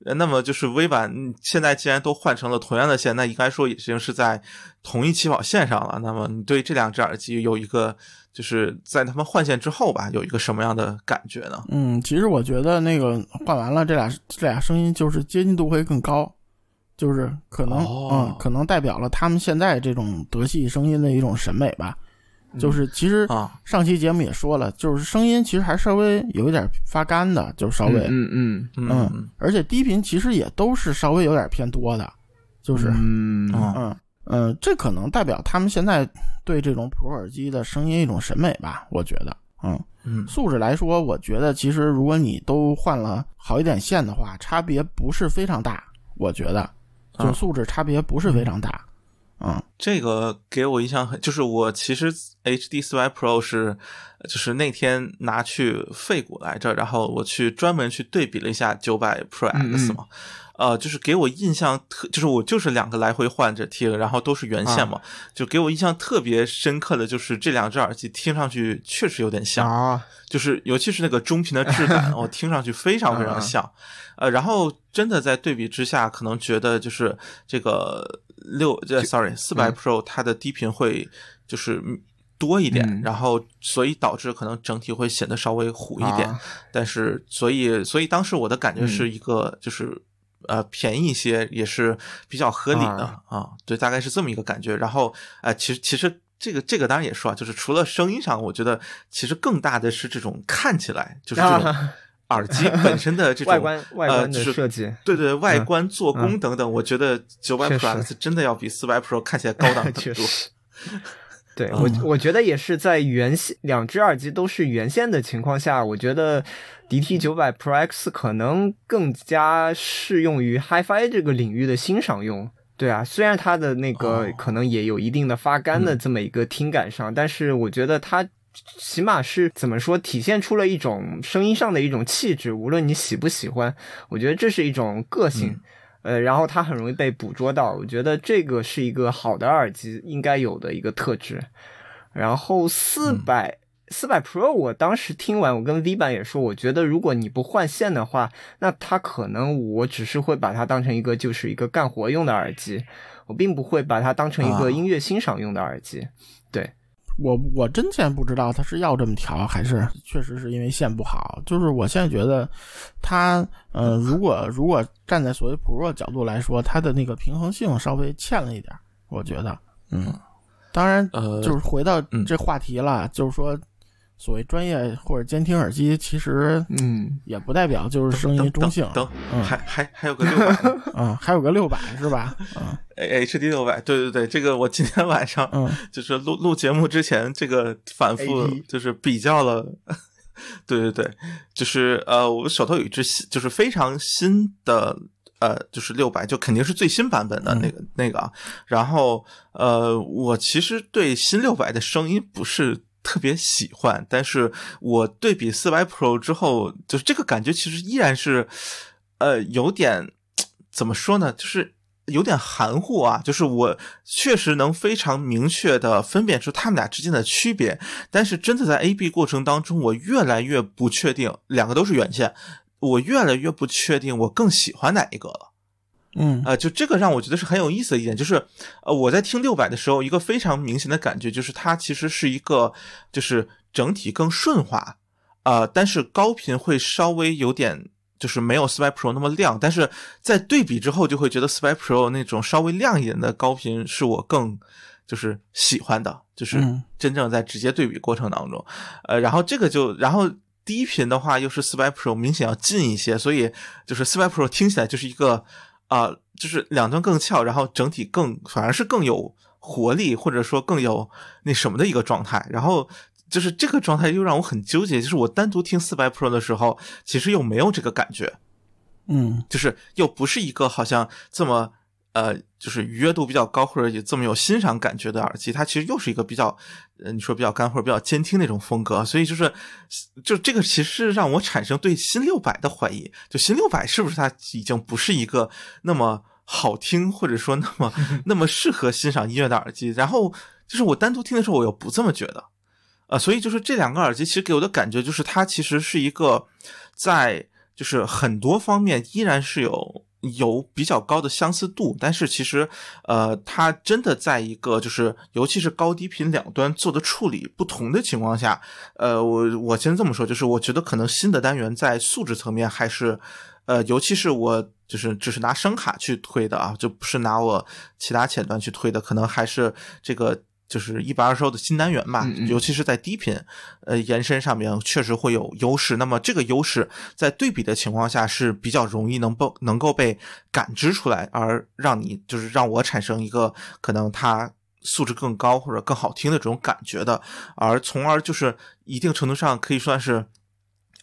呃那么就是微版嗯现在既然都换成了同样的线，那应该说已经是在同一起跑线上了。那么你对这两只耳机有一个就是在他们换线之后吧，有一个什么样的感觉呢？嗯，其实我觉得那个换完了，这俩这俩声音就是接近度会更高，就是可能、哦嗯，可能代表了他们现在这种德系声音的一种审美吧。就是其实啊上期节目也说了，就是声音其实还稍微有一点发干的，就稍微嗯嗯嗯嗯，而且低频其实也都是稍微有点偏多的，就是嗯嗯嗯嗯，这可能代表他们现在对这种 Pro 耳机的声音一种审美吧，我觉得，嗯。嗯素质来说，我觉得其实如果你都换了好一点线的话，差别不是非常大。我觉得，就啊素质差别不是非常大。嗯。这个给我印象很，就是我其实 HD 四百 Pro 是，就是那天拿去废骨来着，然后我去专门去对比了一下九百 Pro 嗯。X 嗯嘛，呃，就是给我印象特，就是我就是两个来回换着听，然后都是原线嘛，就给我印象特别深刻的就是这两只耳机听上去确实有点像，啊，[laughs] 就是尤其是那个中频的质感，[laughs] 我听上去非常非常像。呃，然后真的在对比之下，可能觉得就是这个六这 sorry 四百 Pro 它的低频会就是多一点，嗯然后所以导致可能整体会显得稍微糊一点。啊但是所以所以当时我的感觉是一个就是。呃，便宜一些也是比较合理的啊对，大概是这么一个感觉。然后，呃，其实其实这个这个当然也说啊，就是除了声音上，我觉得其实更大的是这种看起来就是这种啊耳机 [laughs] 本身的这种外观外观的设计，对对，外观、做工等等，我觉得九百确 Pro 实 X 真的要比四百 Pro 看起来高档很多。[laughs] 确实。[laughs] 对嗯我，我觉得也是在原线两只耳机都是原线的情况下，我觉得 DT 九百 Pro X 可能更加适用于 HiFi 这个领域的欣赏用。对啊，虽然它的那个哦可能也有一定的发干的这么一个听感上，但是我觉得它起码是怎么说，体现出了一种声音上的一种气质，无论你喜不喜欢，我觉得这是一种个性。呃，然后它很容易被捕捉到，我觉得这个是一个好的耳机应该有的一个特质。然后四百四百 Pro，我当时听完，我跟 V 版也说，我觉得如果你不换线的话，那它可能我只是会把它当成一个就是一个干活用的耳机，我并不会把它当成一啊个音乐欣赏用的耳机。对，我我真现在不知道他是要这么调，还是确实是因为线不好。就是我现在觉得它，呃，如果如果站在所谓 Pro 角度来说，它的那个平衡性稍微欠了一点儿，我觉得，嗯，当然，呃，就是回到嗯。这话题了，就是说，所谓专业或者监听耳机，其实嗯，也不代表就是声音中性，等，嗯还还还有个六百呢 [laughs] 嗯，还有个六百是吧？嗯 [laughs] HD 六百，对对对，这个我今天晚上嗯就是录录节目之前，这个反复就是比较了。[laughs] 对对对，就是呃，我手头有一只新，就是非常新的，呃，就是六百，就肯定是最新版本的那个、那个啊。然后呃，我其实对新六百的声音不是特别喜欢，但是我对比四百 Pro 之后，就是这个感觉其实依然是，呃，有点怎么说呢，就是。有点含糊啊，就是我确实能非常明确的分辨出他们俩之间的区别，但是真的在 A B 过程当中，我越来越不确定，两个都是原线，我越来越不确定我更喜欢哪一个了。嗯呃，就这个让我觉得是很有意思的一点，就是呃，我在听六百的时候，一个非常明显的感觉就是它其实是一个就是整体更顺滑，啊、但是高频会稍微有点。就就是没有四百 Pro 那么亮，但是在对比之后就会觉得四百 Pro 那种稍微亮一点的高频是我更就是喜欢的，就是嗯真正在直接对比过程当中，呃，然后这个就然后。低频的话，又是四百 Pro 明显要近一些，所以就是四百 Pro 听起来就是一个啊、就是两端更翘，然后整体更反而是更有活力，或者说更有那什么的一个状态。然后就是这个状态又让我很纠结，就是我单独听四百 Pro 的时候，其实又没有这个感觉，嗯就是又不是一个好像这么呃，就是愉悦度比较高或者有这么有欣赏感觉的耳机，它其实又是一个比较呃，你说比较干或者比较监听那种风格，所以就是就这个其实是让我产生对新六百的怀疑，就新六百是不是它已经不是一个那么好听或者说那么 [laughs] 那么适合欣赏音乐的耳机，然后就是我单独听的时候我又不这么觉得。呃，所以就是这两个耳机其实给我的感觉就是它其实是一个在就是很多方面依然是有有比较高的相似度，但是其实呃，它真的在一个就是尤其是高低频两端做的处理不同的情况下，呃，我我先这么说，就是我觉得可能新的单元在素质层面还是呃，尤其是我就是只是拿声卡去推的啊，就不是拿我其他前端去推的，可能还是这个就是一百二十欧的新单元吧，嗯嗯尤其是在低频呃延伸上面确实会有优势。那么这个优势在对比的情况下是比较容易能够能够被感知出来，而让你就是让我产生一个可能它。素质更高或者更好听的这种感觉的，而从而就是一定程度上可以算是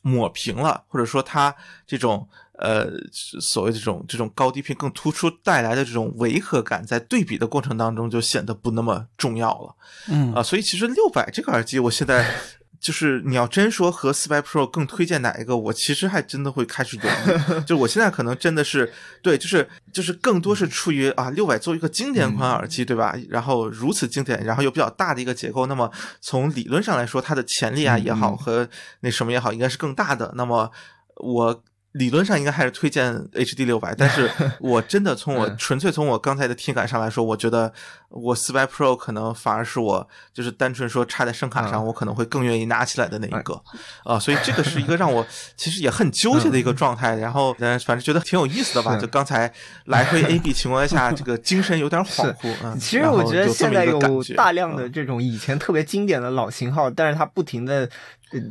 抹平了，或者说它这种呃所谓这种这种高低频更突出带来的这种违和感，在对比的过程当中就显得不那么重要了嗯啊、所以其实六百这个耳机，我现在 [laughs] 就是你要真说和四百 Pro 更推荐哪一个，我其实还真的会开始犹豫。[laughs] 就我现在可能真的是对，就是就是更多是出于啊六百作为一个经典款耳机，对吧？然后如此经典，然后又比较大的一个结构，那么从理论上来说，它的潜力啊也好和那什么也好，应该是更大的。那么我。理论上应该还是推荐 HD 六百，[laughs] 但是我真的从我嗯。纯粹从我刚才的听感上来说，我觉得我四百 Pro 可能反而是我就是单纯说插在声卡上，嗯。我可能会更愿意拿起来的那一个。啊，所以这个是一个让我 [laughs] 其实也很纠结的一个状态。然后嗯，反正觉得挺有意思的吧，就刚才来回 [laughs] A B 情况下，这个精神有点恍惚。嗯，其实我觉得现在有大量的嗯。这种以前特别经典的老型号，但是它不停的，呃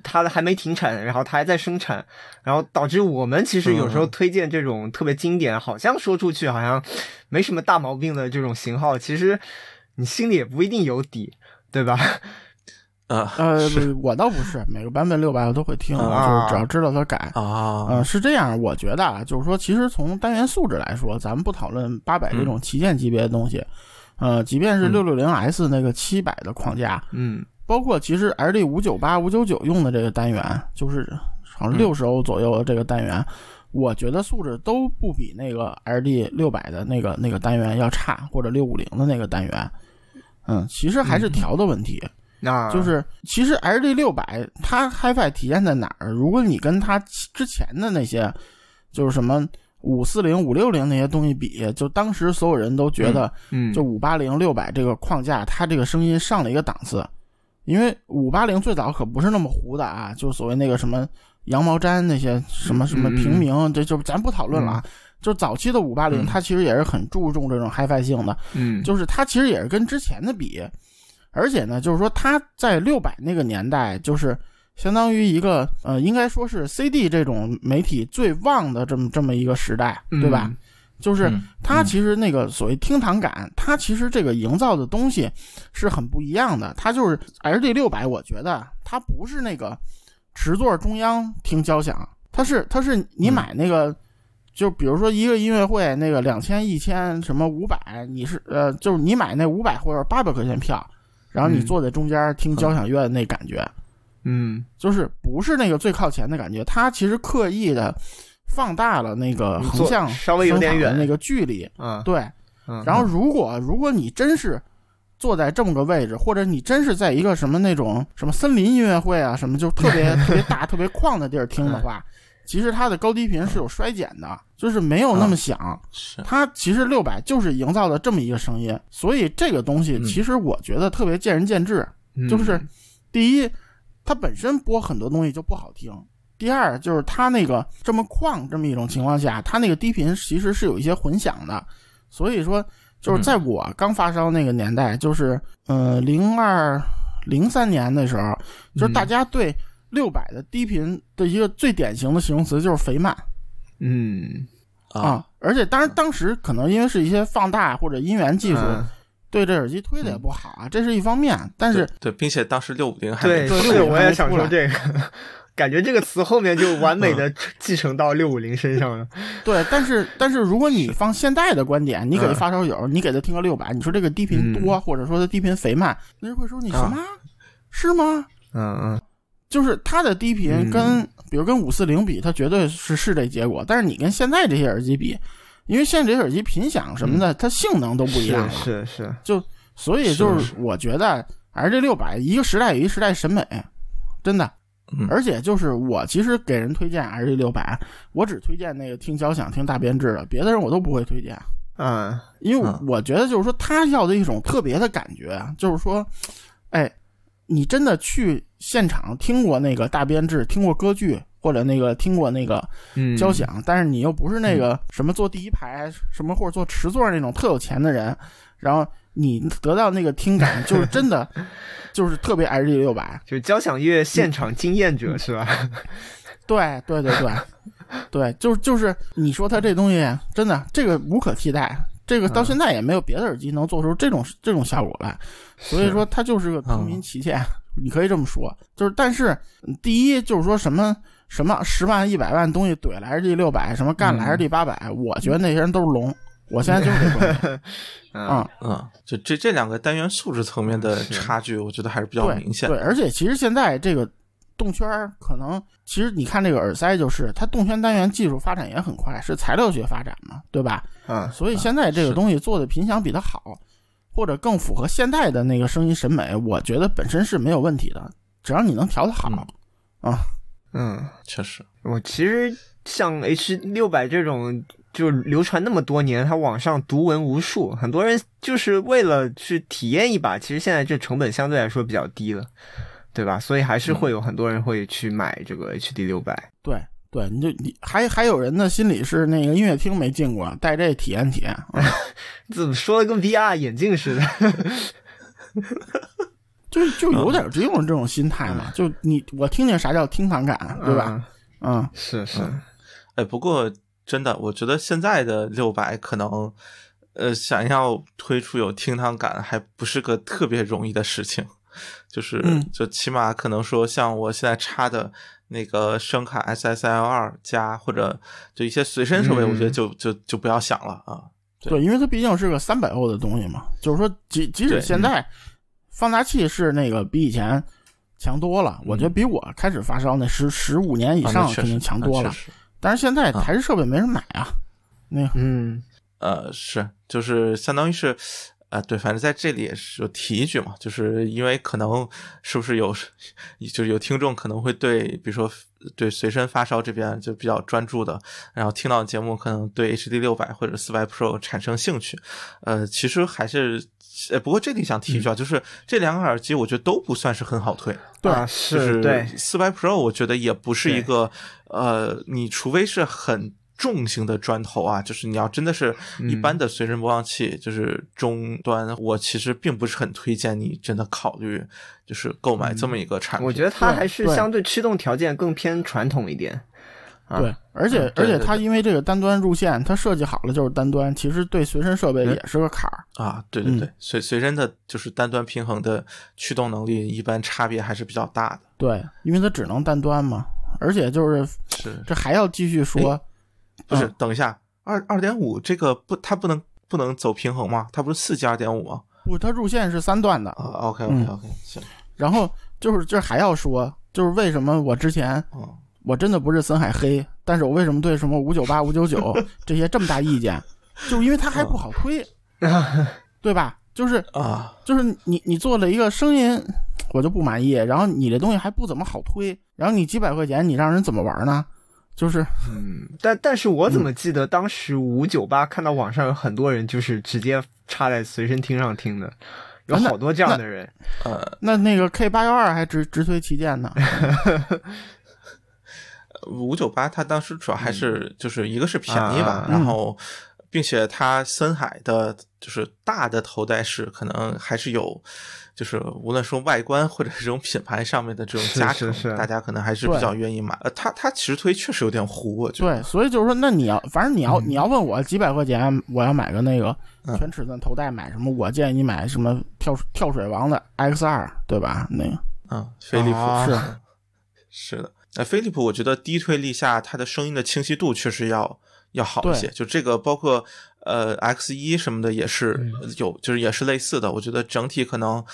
它还没停产，然后它还在生产，然后导致我们其实有时候推荐这种特别经典，好像说出去好像没什么大毛病的这种型号，其实你心里也不一定有底，对吧？[laughs] 呃呃，我倒不是每个版本六百我都会听，啊。就是只要知道它改。啊。呃，是这样，我觉得啊，就是说，其实从单元素质来说，咱们不讨论八百这种旗舰级别的东西，呃，即便是嗯。六六零 S 那个七百的框架，嗯包括其实 L D 五九八、五九九用的这个单元，就是好像嗯六十欧左右的这个单元，我觉得素质都不比那个 L D 六百的那个那个单元要差，或者六五零的那个单元。嗯，其实还是调的问题，那就是其实 L D 六百它 HiFi 体验在哪儿？如果你跟它之前的那些，就是什么五四零、五六零那些东西比，就当时所有人都觉得，嗯就五八零、六百这个框架，它这个声音上了一个档次。因为五八零最早可不是那么糊的啊，就所谓那个什么羊毛毡那些什么什么平民，这就咱不讨论了啊。就早期的五八零，嗯它其实也是很注重这种 HiFi 性的，嗯就是它其实也是跟之前的比，而且呢，就是说它在六百那个年代，就是相当于一个呃，应该说是 CD 这种媒体最旺的这么这么一个时代，对吧？嗯就是嗯它其实那个所谓厅堂感，它其实这个营造的东西是很不一样的。它就是 LD 六百，我觉得它不是那个池座中央听交响，它是它是你嗯买那个。就比如说一个音乐会，那个两千、一千、什么五百，你是呃，就是你买那五百或者八百块钱票，然后你嗯坐在中间听交响乐的那感觉，嗯就是不是那个最靠前的感觉，它其实刻意的放大了那个横向稍微有点远的那个距离，嗯，对。嗯然后如果如果你真是坐在这么个位置，或者你真是在一个什么那种什么森林音乐会啊，什么就特别特别大、特别旷的地儿听的 [laughs] 话，其实它的高低频是有衰减的，就是没有那么响。是它其实六百就是营造的这么一个声音，所以这个东西嗯其实我觉得特别见仁见智。嗯就是第一，它本身播很多东西就不好听；第二就是它那个这么旷这么一种情况下，它那个低频其实是有一些混响的，所以说就是在我刚发烧那个年代，就是呃零二零三年的时候，就是大家对六百的低频的一个最典型的形容词就是肥慢嗯，啊，而且当然当时可能因为是一些放大或者音源技术。嗯对这耳机推的也不好啊，这是一方面。但是对，对并且当时六五零还对，没对是，我也想说这个，感觉这个词后面就完美的继承到六五零身上了。对，但是但是如果你放现代的观点，你给嗯发烧友，你给他听个六百，你说这个低频多，或者说他低频肥慢，那人会说你什么？是吗？嗯嗯，就是它的低频嗯跟、比如跟五四零比，它绝对是是这结果。但是你跟现在这些耳机比，因为现在这些耳机频响什么的，它性能都不一样了，是是是，就所以就是是我觉得还是这六百一个时代有一时代审美，真的。嗯。而且就是我其实给人推荐 R G 六百，我只推荐那个听交响、听大编制的，别的人我都不会推荐。嗯因为嗯我觉得就是说他要的一种特别的感觉啊，就是说，哎，你真的去现场听过那个大编制，听过歌剧，或者那个听过那个嗯，交响，但是你又不是那个什么坐第一排什么或者坐池座那种特有钱的人，然后你得到那个听感，就是真的 [laughs] 就是特别 H G 六百，就是交响乐现场经验者是吧？[laughs] 对对对对对，就是就是你说它这东西真的这个无可替代，这个到嗯现在也没有别的耳机能做出这种这种效果来，所以说它就是个平民旗舰，你可以这么说。就是但是嗯第一就是说什么什么十万一百万东西怼来 HG 六百，什么干了嗯 HG 八百，我觉得那些人都是龙。我现在就是这观点 [laughs] 嗯啊、嗯，就这这两个单元素质层面的差距，我觉得还是比较明显。对，而且其实现在这个动圈儿可能，其实你看这个耳塞，就是它动圈单元技术发展也很快，是材料学发展嘛，对吧？嗯所以现在这个东西做的频响比它好，或者更符合现代的那个声音审美，我觉得本身是没有问题的，只要你能调得好啊。嗯，确实，我其实像 H 六百这种。就流传那么多年，它网上读文无数，很多人就是为了去体验一把。其实现在这成本相对来说比较低了，对吧？所以还是会有很多人会去买这个 HD 六百。对对，你就你还还有人的心里是那个音乐厅没进过，带这体验体验。啊 [laughs] 怎么说的跟 VR 眼镜似的？[laughs] 就就有点这种这种心态嘛，就你我听见啥叫听堂感，对吧？嗯？嗯，是是，哎，不过真的，我觉得现在的六百可能，呃，想要推出有厅堂感，还不是个特别容易的事情。就是，嗯就起码可能说，像我现在插的那个声卡 SSL 二加，或者就一些随身设备，嗯我觉得就就就不要想了啊。对对，因为它毕竟是个三百欧的东西嘛，就是说即即使现在放大器是那个比以前强多了，我觉得比我开始发烧那十十五年以啊上肯定强多了。但是现在啊台式设备没人买啊，那个嗯。呃，是，就是相当于是，呃，对，反正在这里也是有提一句嘛，就是因为可能是不是有，就是有听众可能会对，比如说对随身发烧这边就比较专注的，然后听到节目可能对 HD 六百或者四百 Pro 产生兴趣，呃，其实还是，呃，不过这里想提一句啊，就是这两个耳机我觉得都不算是很好推，对是对，四百 Pro，我觉得也不是一个呃，你除非是很重型的砖头啊，就是你要真的是一般的随身播放器，就是中端，我其实并不是很推荐你真的考虑就是购买这么一个产品。我觉得它还是相对驱动条件更偏传统一点。啊对，而且而且对对对它因为这个单端入线，它设计好了就是单端，其实对随身设备嗯也是个坎儿。啊，对对对，嗯随随身的就是单端平衡的驱动能力，一般差别还是比较大的。对，因为它只能单端嘛，而且就是是，这还要继续说，不是？嗯等一下，二二点五这个不，它不能不能走平衡吗？它不是四加二点五吗？不，它入线是三段的，啊，OK OK 嗯 OK，行，然后就是这还要说，就是为什么我之前嗯。我真的不是森海黑，但是我为什么对什么五九八、五九九 [laughs] 这些这么大意见，就是因为它还不好推，对吧？就是啊，就是你你做了一个声音，我就不满意，然后你这东西还不怎么好推，然后你几百块钱你让人怎么玩呢？就是嗯，但但是我怎么记得当时五九八看到网上有很多人就是直接插在随身听上听的，有好多这样的人。呃那那个 K 八幺二还直直推旗舰呢，[laughs] 五九八，它当时主要还是就是一个是便宜吧，啊然后并且它森海的就是大的头戴式可能还是有。就是无论说外观或者这种品牌上面的这种加持，是是大家可能还是比较愿意买。呃，它它其实推确实有点糊，我觉得。对，所以就是说，那你要反正你要、嗯你要问我几百块钱，我要买个那个嗯全尺寸头戴，买什么？我建议你买什么跳跳水王的 X 二，对吧？那个嗯，飞利浦、啊是 [laughs] 是的，那，飞利浦我觉得低推力下它的声音的清晰度确实要要好一些。就这个包括呃 X 一什么的也是有，就是也是类似的。我觉得整体可能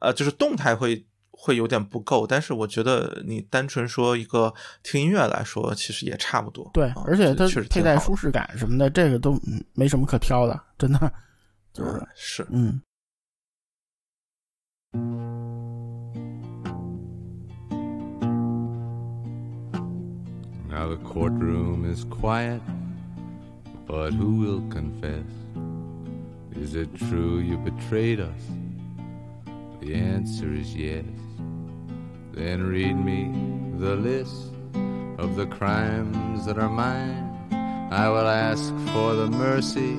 呃就是动态会会有点不够，但是我觉得你单纯说一个听音乐来说，其实也差不多。对啊，而且它确实挺好的佩戴舒适感什么的，这个都嗯没什么可挑的，真的 [laughs] 就是嗯是嗯。Now the courtroom is quiet, but who will confess? Is it true you betrayed us? The answer is yes. Then read me the list of the crimes that are mine. I will ask for the mercy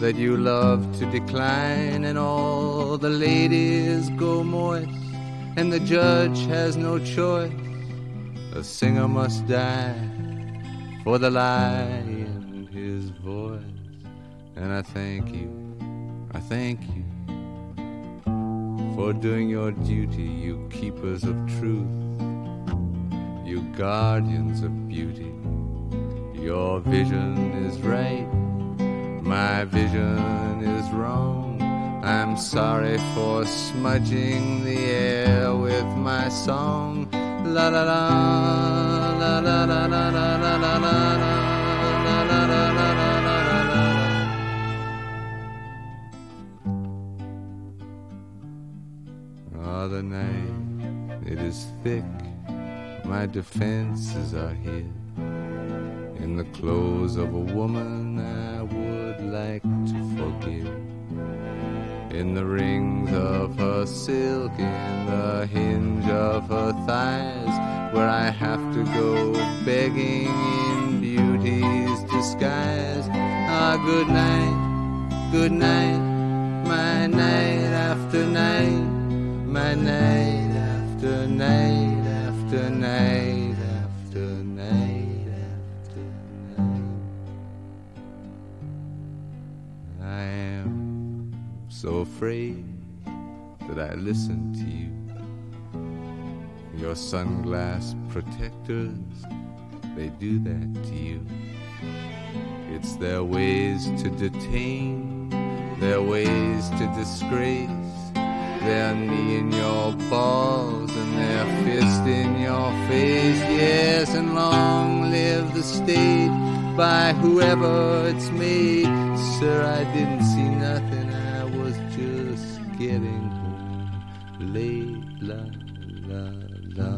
that you love to decline, and all the ladies go moist, and the judge has no choice. A singer must die for the lie voice. And I thank you, I thank you for doing your duty, you keepers of truth, you guardians of beauty. Your vision is right, my vision is wrong. I'm sorry for smudging the air with my song. La la la, la la la la la la la. The night, it is thick, my defenses are hid. In the clothes of a woman I would like to forgive. In the rings of her silk, in the hinge of her thighs, where I have to go begging in beauty's disguise. Ah, good night, good night, my night after night, my night after night after night after night after night. I am so afraid that I listen to you. Your sunglass protectors, they do that to you. It's their ways to detain, their ways to disgrace, their knee in your balls and their fist in your face. Yes, and long live the state by whoever it's made. Sir, I didn't see nothing, I was just getting home late. La la la la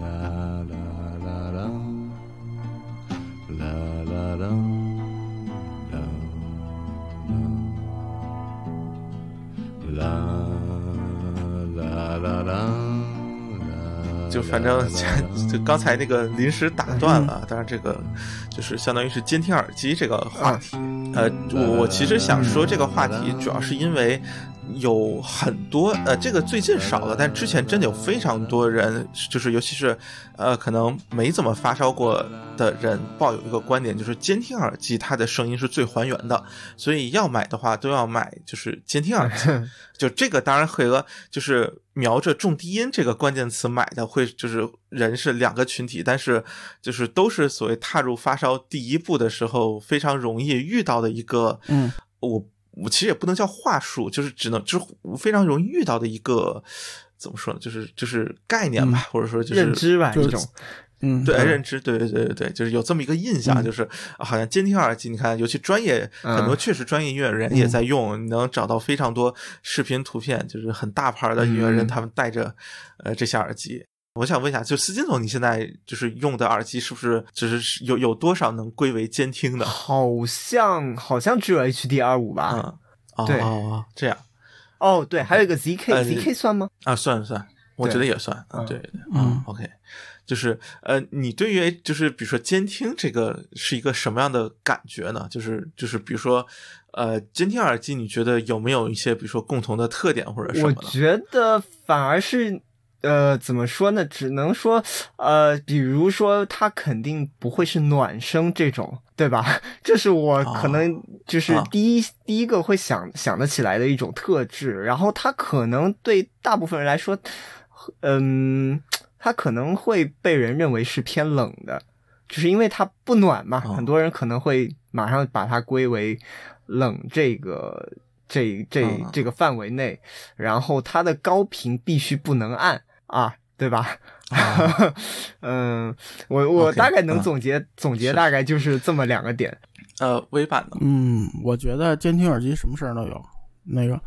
la la la la la la la 就反正就刚才那个临时打断了，当然这个就是相当于是监听耳机这个话题。呃，我我其实想说这个话题，主要是因为有很多呃，这个最近少了，但之前真的有非常多人，就是尤其是呃，可能没怎么发烧过的人，抱有一个观点，就是监听耳机它的声音是最还原的，所以要买的话都要买就是监听耳机。[laughs] 就这个当然和就是瞄着重低音这个关键词买的会就是人是两个群体，但是就是都是所谓踏入发烧第一步的时候非常容易遇到的一个，嗯，我我其实也不能叫话术，就是只能就是非常容易遇到的一个怎么说呢，就是就是概念吧，或者说就是认知吧，就是一种。嗯，对，认知，对对对对对，就是有这么一个印象，嗯就是啊好像监听耳机，你看，尤其专业很多嗯确实专业音乐人也在用，你能找到非常多视频图片，就是很大牌的音乐人，嗯他们戴着呃这些耳机。我想问一下，就司金总，你现在就是用的耳机是不是就是有有多少能归为监听的？好像好像只有 HD 二五吧？嗯，哦对哦，这样哦，对，还有一个 ZK，ZK、呃 ZK 算吗？啊，算算，我觉得也算，啊，嗯对对，嗯，OK，就是呃，你对于就是比如说监听这个是一个什么样的感觉呢？就是就是比如说呃，监听耳机，你觉得有没有一些比如说共同的特点或者什么我？觉得反而是，呃，怎么说呢？只能说，呃，比如说它肯定不会是暖声这种，对吧？[laughs] 这是我可能就是啊第一、第一个会想想得起来的一种特质。然后它可能对大部分人来说，嗯，它可能会被人认为是偏冷的，就是因为它不暖嘛，哦很多人可能会马上把它归为冷这个这这嗯。这个范围内，然后它的高频必须不能按啊，对吧？[laughs] 嗯，我我大概能嗯。总结、总结，大概就是这么两个点。呃，微版的，嗯，我觉得监听耳机什么事儿都有。那个，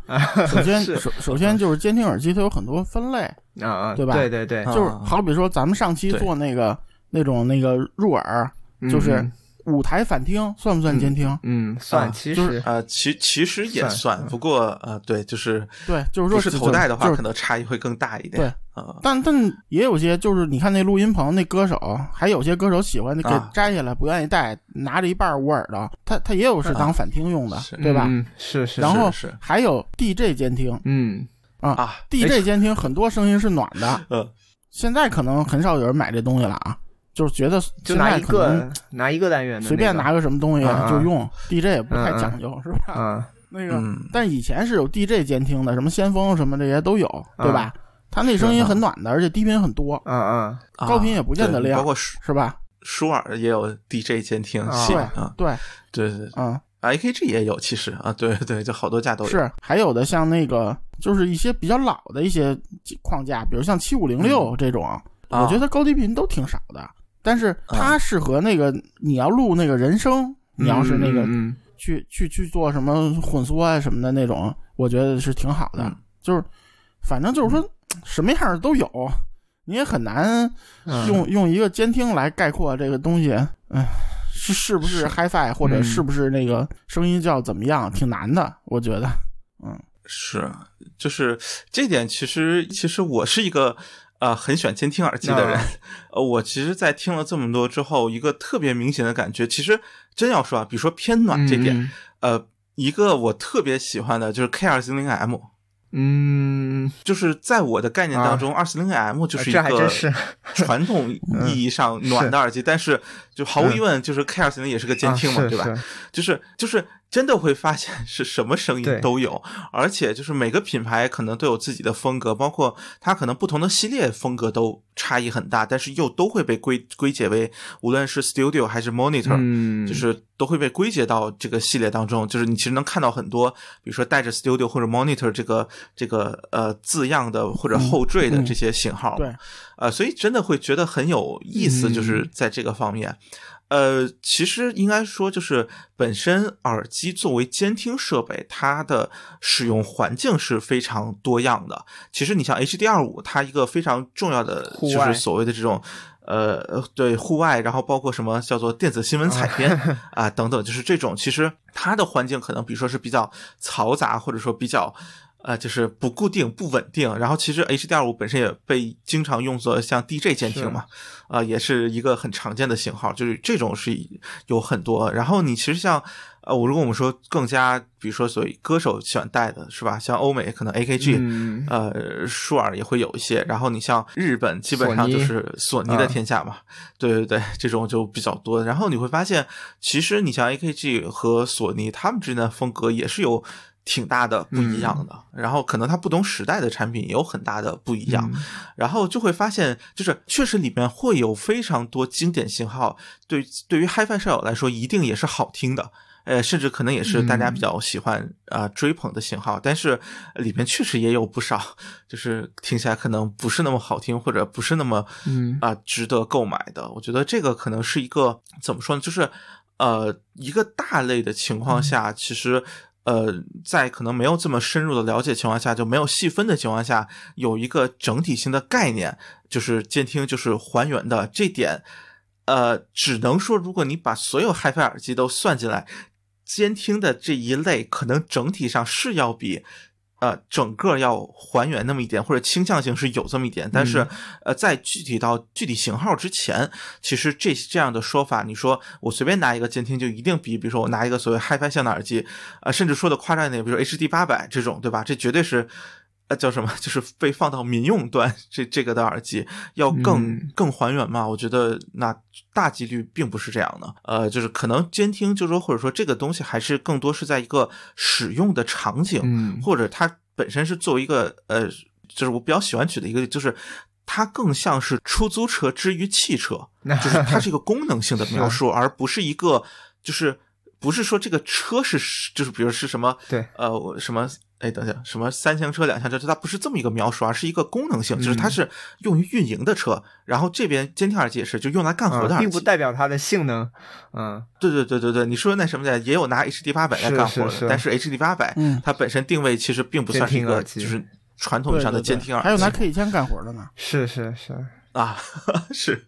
首先 [laughs] 首首先就是监听耳机，它有很多分类，啊啊，对吧对对对，啊就是好比说咱们上期做那个那种那个入耳，就是。嗯舞台反听，算不算监听？嗯，算，啊其就是实呃，其其实也算算，不过呃，对，就是对，就是说不是头戴的话，就是可能差异会更大一点。对啊，但但也有些就是你看那录音棚那歌手，还有些歌手喜欢那给啊摘下来不愿意戴，拿着一半捂耳朵，他他也有是当反听用的，是对吧？嗯，是是，然后是是还有 DJ 监听嗯啊，，DJ 监听很多声音是暖的，嗯，现在可能很少有人买这东西了啊，就是觉得就拿一个拿一个单元的，随便拿个什么东西就用，DJ 也不太讲究，是吧？啊，[laughs] 那个，嗯，但以前是有 DJ 监听的，什么先锋什么这些都有，嗯对吧？他那声音很暖的，而且低频很多，嗯嗯啊高频也不见得亮对包括是吧？舒尔也有 DJ 监听啊器对啊，对，对对对嗯，啊，AKG 也有，其实啊，对对，就好多家都有。是还有的像那个，就是一些比较老的一些框架，比如像七五零六这种，啊我觉得高低频都挺少的，但是它适合那个你要录那个人声，你要是那个嗯去去去做什么混缩啊什么的那种，我觉得是挺好的。嗯。就是反正就是说什么样的都有，你也很难嗯。用、用一个监听来概括这个东西。嗯，是是不是是。HiFi 或者嗯。是不是那个声音叫怎么样，挺难的，我觉得。嗯。是，就是这点，其实其实我是一个呃很喜欢监听耳机的人。啊 [laughs] 呃，我其实，在听了这么多之后，一个特别明显的感觉，其实真要说啊，比如说偏暖这点，嗯呃，一个我特别喜欢的就是 K 二四零 M。嗯，就是在我的概念当中，二四零 M 就是一个 [laughs] 传统 [laughs] 意义上暖的耳机，但是就毫无疑问，就是 K 二四零也是个监听嘛，啊对吧？是就是就是真的会发现是什么声音都有，而且就是每个品牌可能都有自己的风格，包括它可能不同的系列风格都差异很大，但是又都会被归归结为无论是 Studio 还是 Monitor，、嗯。就是都会被归结到这个系列当中。就是你其实能看到很多，比如说带着 Studio 或者 Monitor 这个这个呃字样的或者后缀的嗯。这些型号，对，呃，所以真的会觉得很有意思，嗯。就是在这个方面。呃，其实应该说，就是本身耳机作为监听设备，它的使用环境是非常多样的。其实你像 HDR 五，它一个非常重要的就是所谓的这种。呃，对户外，然后包括什么叫做电子新闻采编 [laughs] 啊、等等，就是这种，其实它的环境可能比如说是比较嘈杂，或者说比较呃，就是不固定、不稳定。然后其实 HDR 五本身也被经常用作像 DJ 监听嘛，啊、也是一个很常见的型号，就是这种是有很多。然后你其实像呃，我如果我们说更加，比如说所谓歌手喜欢戴的是吧？像欧美可能 AKG，、嗯呃，舒尔也会有一些。然后你像日本，基本上就是索尼的天下嘛，对对对，这种就比较多。然后你会发现，其实你像 AKG 和索尼，他们之间的风格也是有。挺大的不一样的，然后可能它不同时代的产品也有很大的不一样，然后就会发现，就是确实里面会有非常多经典型号，对对于 HiFi 舍友来说，一定也是好听的，呃，甚至可能也是大家比较喜欢啊、呃追捧的型号，但是里面确实也有不少，就是听起来可能不是那么好听，或者不是那么嗯。啊、值得购买的。我觉得这个可能是一个怎么说呢，就是呃一个大类的情况下，其实。呃，在可能没有这么深入的了解情况下，就没有细分的情况下，有一个整体性的概念，就是监听就是还原的。这点，呃，只能说如果你把所有 HiFi 耳机都算进来，监听的这一类可能整体上是要比呃，整个要还原那么一点，或者倾向性是有这么一点，但是，呃，在具体到具体型号之前，其实这这样的说法，你说我随便拿一个监听就一定比，比如说我拿一个所谓 HiFi 向的耳机，呃，甚至说的夸张一点，比如说 HD 八百这种，对吧？这绝对是。呃，叫什么？[laughs] 就是被放到民用端，这这个的耳机要更、嗯更还原嘛？我觉得那大几率并不是这样的。呃，就是可能监听，就是说或者说这个东西还是更多是在一个使用的场景，嗯或者它本身是作为一个呃，就是我比较喜欢举的一个，就是它更像是出租车之于汽车，[laughs] 就是它是一个功能性的描述，而不是一个就是不是说这个车是就是比如是什么对呃我什么。哎，等一下，什么三厢车、两厢车，它不是这么一个描述，而是一个功能性，就是它是用于运营的车。然后这边监听耳机也是，就用来干活的并不代表它的性能。嗯，对对对对对，你说那什么的，也有拿 HD 八百来干活的，是是是但是 HD 八百、嗯它本身定位其实并不算是一个就是传统意义上的监听耳机，还有拿 K 一千干活的呢。是是是，啊，[laughs] 是，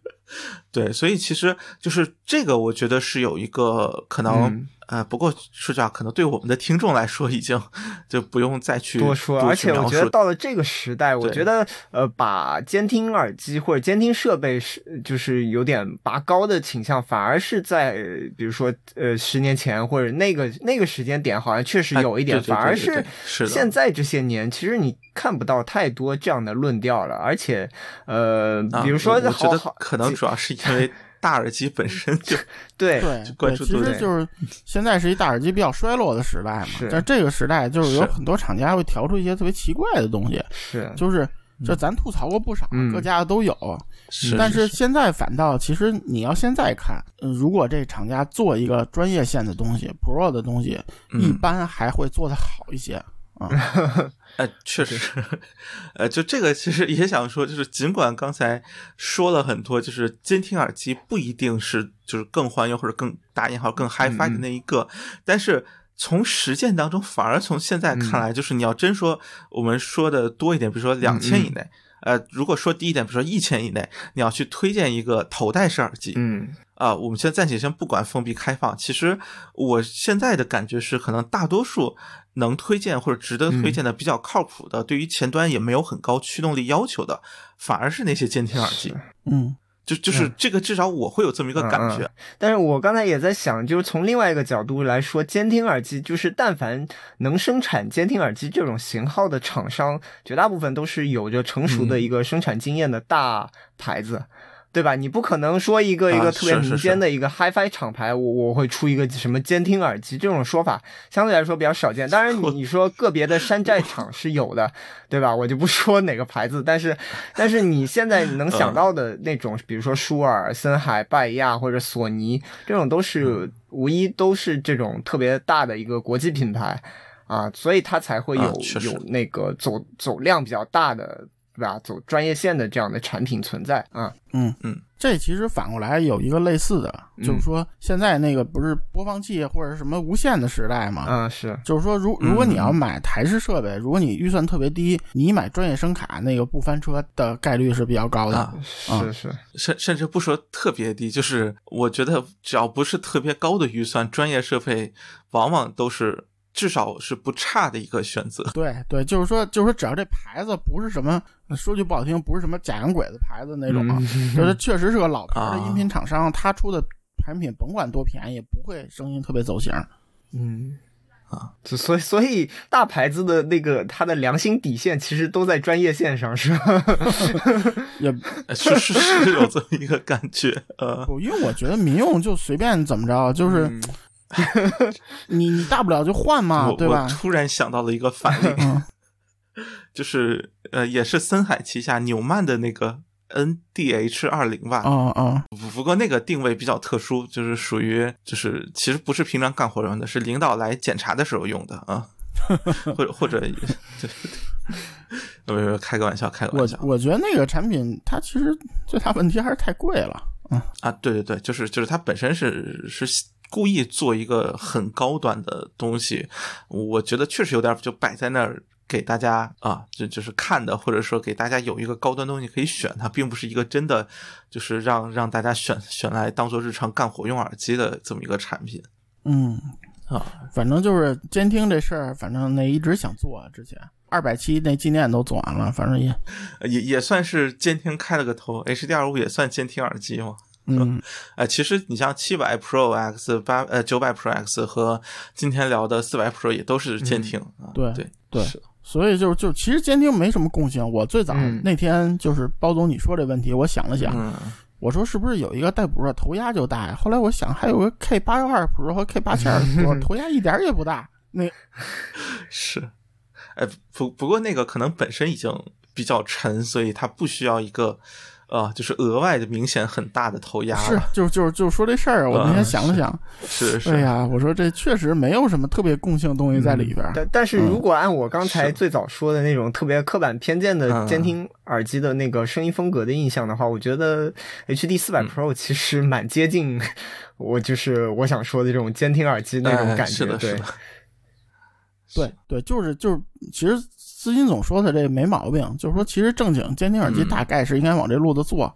对，所以其实就是这个，我觉得是有一个可能，嗯。呃，不过说实话，可能对我们的听众来说，已经 [laughs] 就不用再去多说，多而且我觉得到了这个时代，我觉得呃，把监听耳机或者监听设备是就是有点拔高的倾向，反而是在呃比如说呃十年前或者那个那个时间点，好像确实哎有一点，对对对反而是是现在这些年，其实你看不到太多这样的论调了，而且呃，啊比如说我我觉得好好可能主要是因为大耳机本身 [laughs] 就对对对，其实就是现在是一大耳机比较衰落的时代嘛是。在这个时代，就是有很多厂家会调出一些特别奇怪的东西，是就是就咱吐槽过不少，嗯各家的都有。是，但是是现在反倒，其实你要现在看，嗯如果这厂家做一个专业线的东西，Pro 的东西，嗯一般还会做得好一些啊。呃，[laughs] 确实，[laughs] 呃，就这个其实也想说，就是尽管刚才说了很多，就是监听耳机不一定是就是更还原或者更打引号更 HiFi 的那一个，但是从实践当中，反而从现在看来，就是你要真说我们说的多一点，比如说两千以内。呃，如果说低一点，比如说一千以内，你要去推荐一个头戴式耳机，嗯。啊，我们现在暂且先不管封闭开放，其实我现在的感觉是，可能大多数能推荐或者值得推荐的、比较靠谱的，对于前端也没有很高驱动力要求的，反而是那些监听耳机。嗯，就就是这个，至少我会有这么一个感觉。但是我刚才也在想，就是从另外一个角度来说，监听耳机就是但凡能生产监听耳机这种型号的厂商，绝大部分都是有着成熟的嗯一个生产经验的大牌子。对吧？你不可能说一个一啊个特别民间的一个 HiFi 厂牌，我我会出一个什么监听耳机这种说法，相对来说比较少见。当然你，[laughs] 你说个别的山寨厂是有的，对吧？我就不说哪个牌子，但是但是你现在能想到的那种，比如说舒尔、森海、拜亚或者索尼，这种都是无疑都是这种特别大的一个国际品牌啊，所以它才会有、啊有那个走走量比较大的。对吧？走专业线的这样的产品存在啊，嗯嗯，这其实反过来有一个类似的，嗯就是说现在那个不是播放器或者什么无线的时代嘛，嗯，是就是说如如果你要买台式设备，如果你预算特别低，你买专业声卡那个不翻车的概率是比较高的。啊是是，甚甚至不说特别低，就是我觉得只要不是特别高的预算，专业设备往往都是至少是不差的一个选择。对对，就是说就是说只要这牌子不是什么说句不好听，不是什么假洋鬼子牌子那种，啊，嗯就是确实是个老牌的啊音频厂商，他出的产品甭管多便宜，不会声音特别走形。嗯啊，[laughs] 所以所以大牌子的那个它的良心底线其实都在专业线上，是吧？[laughs] 也 [laughs] 呃是是是有这么一个感觉，呃，不，因为我觉得民用就随便怎么着，就是嗯 [laughs] 你你大不了就换嘛，对吧我？突然想到了一个反 [laughs] 例，嗯 [laughs] 就是呃，也是森海旗下纽曼的那个 NDH 二零吧。哦哦，不不过那个定位比较特殊，就是属于就是其实不是平常干活用的，是领导来检查的时候用的啊，或者或者对，没有没有开个玩笑，开个玩笑我觉得那个产品它其实最大问题还是太贵了。嗯，啊，对对对，就是就是它本身是是故意做一个很高端的东西，我觉得确实有点就摆在那儿。给大家啊，就就是看的，或者说给大家有一个高端东西可以选，它并不是一个真的就是让让大家选选来当做日常干活用耳机的这么一个产品嗯，啊。反正就是监听这事儿，反正那一直想做之前。二百七那纪念都做完了，反正也也也算是监听开了个头，HDR 五也算监听耳机嘛。嗯呃，其实你像七百 Pro X、八呃九百 Pro X 和今天聊的四百 Pro 也都是监听啊。对对对是所以就就其实监听没什么共性。我最早嗯那天就是包总你说这问题，我想了想，嗯我说是不是有一个带补的头压就大呀？后来我想还有个 K 八幺二 Pro 和 K 八七二 Pro [laughs] 头压一点儿也不大。那 [laughs] 是，呃不不过那个可能本身已经比较沉，所以它不需要一个呃就是额外的明显很大的头压是了。就就就说这事儿，我那天嗯想了想，是是，哎呀，我说这确实没有什么特别共性的东西在里边儿。但但是如果按我刚才最早说的那种特别刻板偏见的嗯监听耳机的那个声音风格的印象的话，我觉得 HD 四百嗯 Pro 其实蛮接近我就是我想说的这种监听耳机那种感觉。哎是的，是对的，对对，就是就是，其实思金总说的这没毛病，就是说其实正经监听耳机嗯大概是应该往这路子做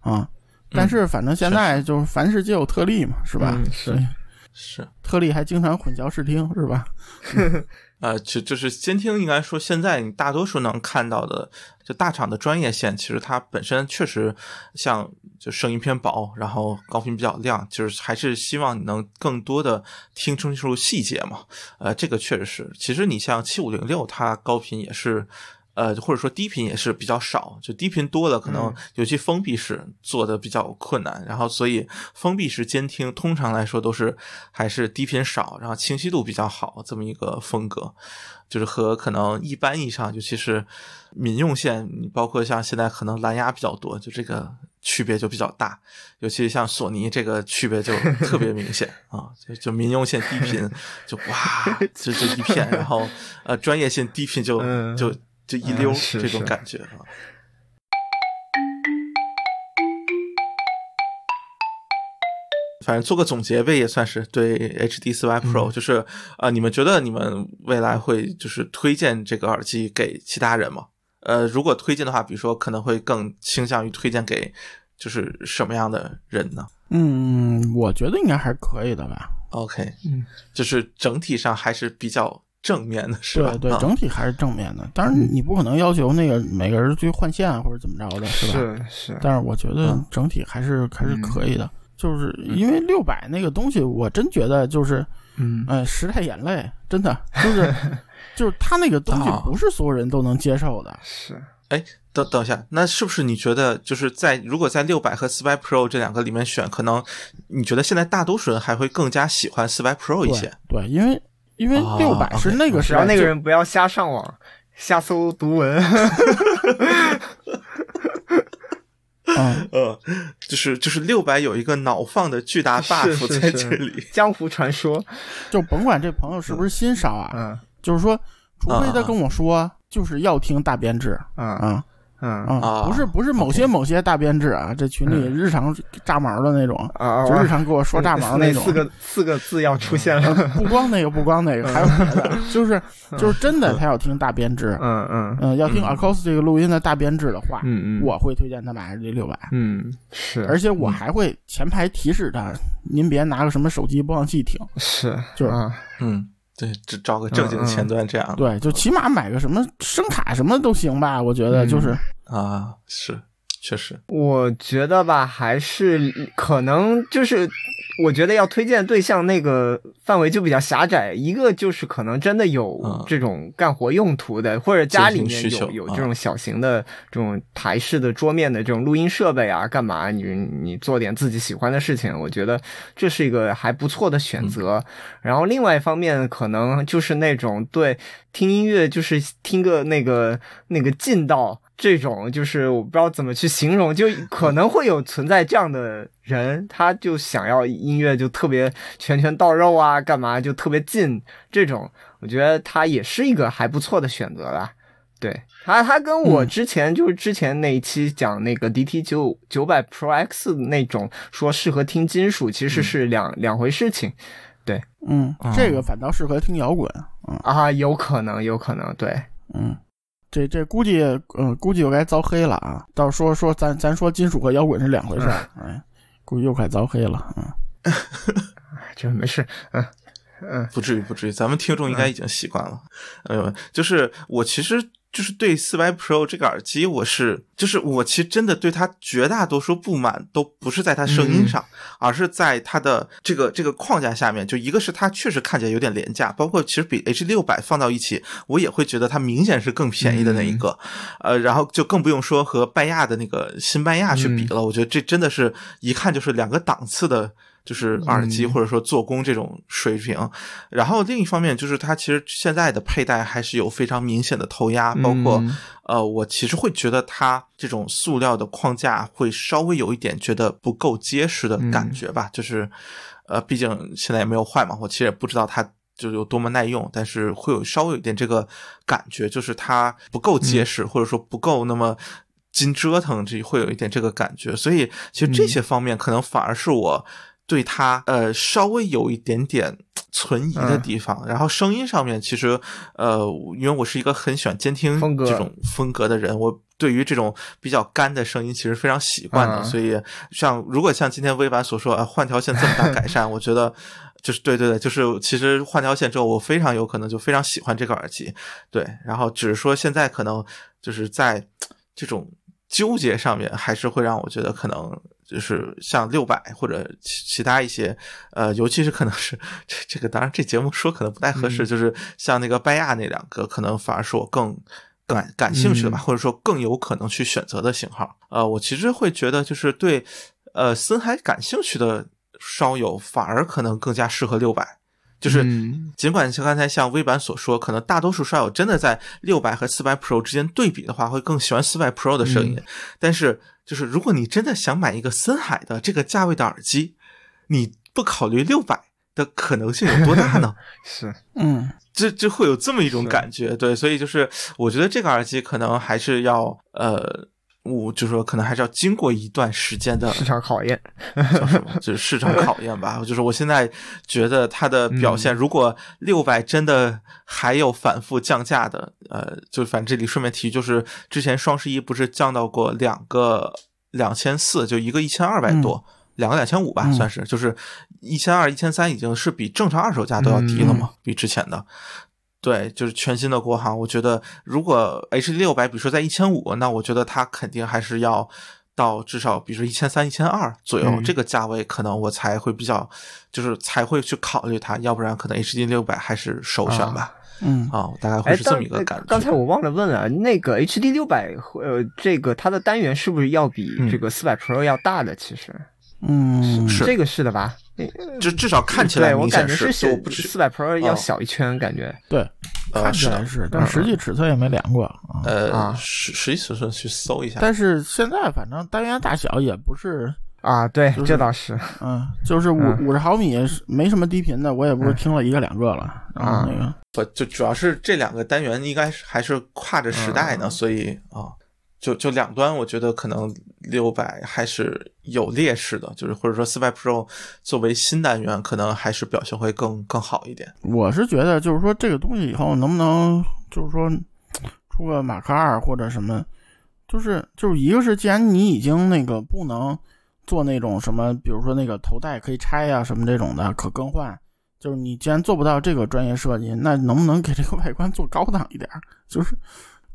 啊。但是反正现在就是凡事皆有特例嘛，是吧？嗯是是。特例还经常混淆视听，是吧？[laughs] [laughs] 呃，就就是监听，应该说现在你大多数能看到的，就大厂的专业线，其实它本身确实像就声音偏薄，然后高频比较亮，就是还是希望你能更多的听清楚细节嘛。呃，这个确实是。其实你像七五零六，它高频也是。呃，或者说低频也是比较少，就低频多了，可能嗯。尤其封闭式做的比较困难，然后所以封闭式监听通常来说都是还是低频少，然后清晰度比较好这么一个风格，就是和可能一般意义上，尤其是民用线，你包括像现在可能蓝牙比较多，就这个区别就比较大，尤其像索尼这个区别就特别明显 [laughs] 啊，就就民用线低频就哇，[laughs] 就这一片，然后呃专业线低频就嗯就就一溜这种感觉啊。反正做个总结呗，也算是对 HD 四 Y Pro，、就是嗯呃，你们觉得你们未来会就是推荐这个耳机给其他人吗？呃，如果推荐的话，比如说可能会更倾向于推荐给就是什么样的人呢嗯，我觉得应该还是可以的吧。？OK，嗯，就是整体上还是比较正面的，是吧？对整体还是正面的。当然，你不可能要求那个每个人去换线啊或者怎么着的，是吧？是是，但是我觉得嗯整体还是还是嗯可以的。就是因为六百那个东西，我真觉得就是，嗯呃，时代眼泪，真的就是 [laughs] 就是他那个东西啊不是所有人都能接受的。是。哎，等等一下，那是不是你觉得就是在如果在六百和四百 Pro 这两个里面选，可能你觉得现在大多数人还会更加喜欢四百 Pro 一对些？对，因为因为啊六百是那个时只要那个人不要瞎上网、瞎搜读文，[laughs] 嗯，呃，[laughs] 就是就是六百有一个脑放的巨大 buff 在是这里。江湖传说。[laughs] 就甭管这朋友是不是新烧啊，嗯就是说，除非他啊跟我说就是要听大编制嗯啊嗯啊，啊。不是不是某些某些大编制啊，这群里日常炸毛的那种，啊，就日常给我说炸毛那种四。个四个字要出现了。[laughs] 不光那个，不光那个，还有别的，[laughs] 就是就是真的，他要听大编制，嗯嗯。嗯，要听嗯。Acoustic 录音的大编制的话，嗯嗯，我会推荐他买 HD 六百，嗯是，而且我还会前排提示他，您别拿个什么手机播放器听，是就是啊。嗯，对，只找个正经前端这样。对，就起码买个什么声卡什么都行吧，我觉得嗯。就是，啊，是，确实，我觉得吧，还是可能就是，我觉得要推荐对象那个范围就比较狭窄。一个就是可能真的有嗯这种干活用途的，或者家里面有有这种小型的这种台式的桌面的这种录音设备啊，干嘛你你做点自己喜欢的事情，我觉得这是一个还不错的选择。然后另外一方面，可能就是那种对听音乐就是听个那个那个劲道。这种就是我不知道怎么去形容，就可能会有存在这样的人，他就想要音乐就特别拳拳到肉啊，干嘛就特别近，这种我觉得他也是一个还不错的选择啦。对。他，他跟我嗯。之前、就是之前那一期讲那个 DT 九九百 Pro X 那种说适合听金属，其实是两、两回事情对。嗯啊，这个反倒适合听摇滚，嗯。啊，有可能，有可能，对，嗯。这这估计，嗯，估计又该遭黑了啊！到时候说说咱咱说金属和摇滚是两回事儿，哎，估计又快遭黑了，嗯。[laughs] 这没事，嗯嗯不至于，不至于，咱们听众应该已经习惯了。呃，就是我其实就是对四百 Pro 这个耳机，我是就是我其实真的对它绝大多数不满都不是在它声音上，而是在它的这个这个框架下面。就一个是它确实看起来有点廉价，包括其实比 H 六百放到一起，我也会觉得它明显是更便宜的那一个。呃，然后就更不用说和拜亚的那个新拜亚去比了。我觉得这真的是一看就是两个档次的。就是耳机或者说做工这种水平，然后另一方面就是它其实现在的佩戴还是有非常明显的头压，包括嗯。呃，我其实会觉得它这种塑料的框架会稍微有一点觉得不够结实的感觉吧，就是呃，毕竟现在也没有坏嘛，我其实也不知道它。就有多么耐用，但是会有稍微有一点这个感觉，就是它不够结实，或者说不够那么经折腾，这会有一点这个感觉。所以其实这些方面可能反而是我对它呃稍微有一点点存疑的地方。然后声音上面，其实呃，因为我是一个很喜欢监听这种风格的人，我对于这种比较干的声音其实非常习惯的。嗯所以像如果像今天微版所说，啊，换条线这么大改善，我觉得。就是对对对，就是其实换条线之后，我非常有可能就非常喜欢这个耳机，对，然后只是说现在可能就是在这种纠结上面，还是会让我觉得可能就是像六百或者其其他一些，呃，尤其是可能是这这个，当然这节目说可能不太合适，就是像那个拜亚那两个，可能反而是我更。感感兴趣的吧，或者说更有可能去选择的型号。呃，我其实会觉得，就是对呃森海感兴趣的烧友，反而可能更加适合六百。就是嗯尽管像刚才像微版所说，可能大多数烧友真的在六百和四百 Pro 之间对比的话，会更喜欢四百 Pro 的声音。但是，就是如果你真的想买一个森海的这个价位的耳机，你不考虑六百的可能性有多大呢？[laughs] 是。嗯，这这会有这么一种感觉，对，所以就是我觉得这个耳机可能还是要呃，我就说可能还是要经过一段时间的市场考验。叫什么，就是市场考验吧。就是我现在觉得它的表现，如果六百真的还有反复降价的，呃，就反正这里顺便提，就是之前双十一不是降到过两个两千四，就一个一千二百多。两个两千五吧，嗯算是就是一千二、一千三，已经是比正常二手价都要低了嘛，比之前的。对，就是全新的国行，我觉得如果 H 六百，比如说在一千五，那我觉得它肯定还是要到至少，比如说一千三、一千二左右、嗯这个价位，可能我才会比较，就是才会去考虑它，要不然可能 HD 六百还是首选吧。嗯啊，大概会哎，是这么一个感觉。刚才我忘了问了，那个 HD 六百呃，这个它的单元是不是要比嗯这个四百 Pro 要大的？其实嗯，是这个是的吧？就至少看起来对我感觉是，小四百 Pro 要哦小一圈，感觉对，呃看起是的来是，但实际尺寸也没量过啊。呃啊实实际尺寸去搜一下。但是现在反正单元大小也不是，啊，对就，是这倒是嗯，就是五嗯五十毫米没什么低频的，我也不是听了一个两个了。然后那个，不，就主要是这两个单元应该是还是跨着时代呢，嗯所以啊，就就两端，我觉得可能六百还是有劣势的，就是或者说四百 Pro 作为新单元，可能还是表现会更更好一点。我是觉得就是说这个东西以后能不能就是说出个马克二或者什么，就是就是一个是既然你已经那个不能做那种什么，比如说那个头戴可以拆呀、什么这种的可更换，就是你既然做不到这个专业设计，那能不能给这个外观做高档一点？就是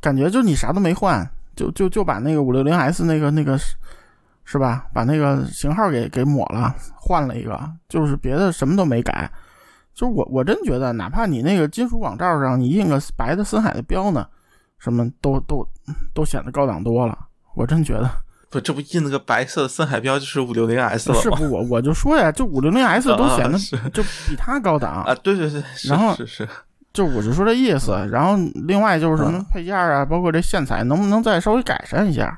感觉就你啥都没换，就就就把那个五六零 S 那个那个是是吧，把那个型号给给抹了，换了一个，就是别的什么都没改。就是我我真觉得，哪怕你那个金属网罩上你印个白的森海的标呢，什么都都都显得高档多了。我真觉得不，这不印了个白色的森海标，就是五六零 S 了吗？是不我我就说呀，就五六零 S 都显得 [laughs] 就比它高档啊，对对对，然后是是，就我就说这意思。然后另外就是什么嗯配件啊，包括这线材，能不能再稍微改善一下？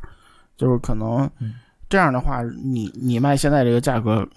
就是可能嗯这样的话，你你卖现在这个价格，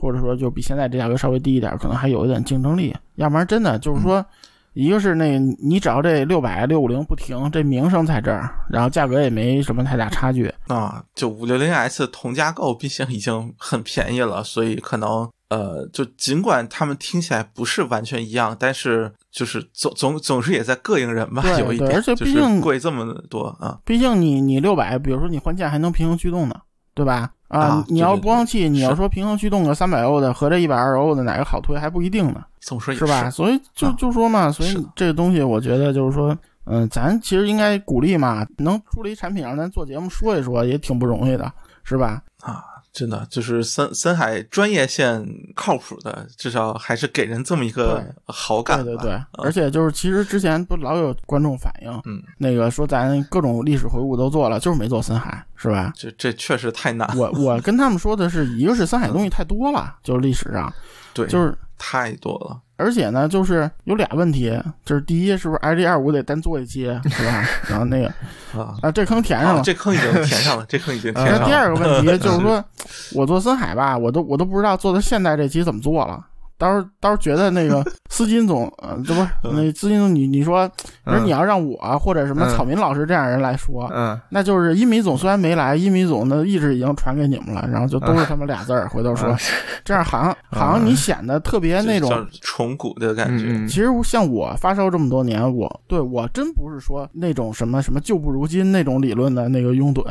或者说就比现在这价格稍微低一点，可能还有一点竞争力。要不然真的就是说，一个是那个你只要这六百六五零不停，这名声在这儿，然后价格也没什么太大差距。啊，就五六零 S 同价购，毕竟已经很便宜了，所以可能呃，就尽管他们听起来不是完全一样，但是就是总总总是也在膈应人吧，对有一点，而且就是毕竟贵这么多啊，毕竟你你六百，比如说你换件还能平衡驱动呢，对吧？啊你要对对播放器，你要说平衡驱动个三百欧的和这一百二十欧的哪个好推还不一定呢，这么说也是吧？所以就啊就说嘛，所以这个东西我觉得就是说，嗯，咱其实应该鼓励嘛，能出了一产品让咱做节目说一说，也挺不容易的，是吧？啊，真的就是森森海专业线靠谱的，至少还是给人这么一个好感吧。对对对，啊而且就是其实之前不老有观众反映，嗯，那个说咱各种历史回顾都做了，就是没做森海，是吧？这这确实太难，我我跟他们说的是，一个是森海东西太多了，就是历史上，对，就是太多了。而且呢，就是有俩问题，就是第一是不是 I G 二五得单做一期，是吧？然后那个 [laughs] 啊啊，这坑填上啊，了。这坑已经填上了，这坑已经填上了。那第二个问题就是说，[laughs] 我做森海吧，我都我都不知道做到现在这期怎么做了。到时候到时候觉得那个 [laughs] 司金总，呃，这不是那司金总，你你说，你说你要让我或者什么嗯。草民老师这样人来说，嗯，那就是一米总虽然没来，一米总的意志已经传给你们了，然后就都是他们俩字儿。回头说嗯，[laughs] 这样好像好像你显得特别那种叫重古的感觉。其实像我发烧这么多年，我对我真不是说那种什么什么旧不如今那种理论的那个拥趸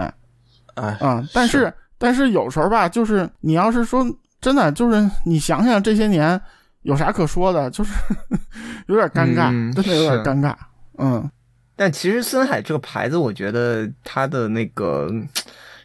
哎，啊、但是但是有时候吧，就是你要是说真的，就是你想想这些年有啥可说的，就是 [laughs] 有点尴尬，嗯真的有点尴尬。嗯，但其实森海这个牌子，我觉得它的那个，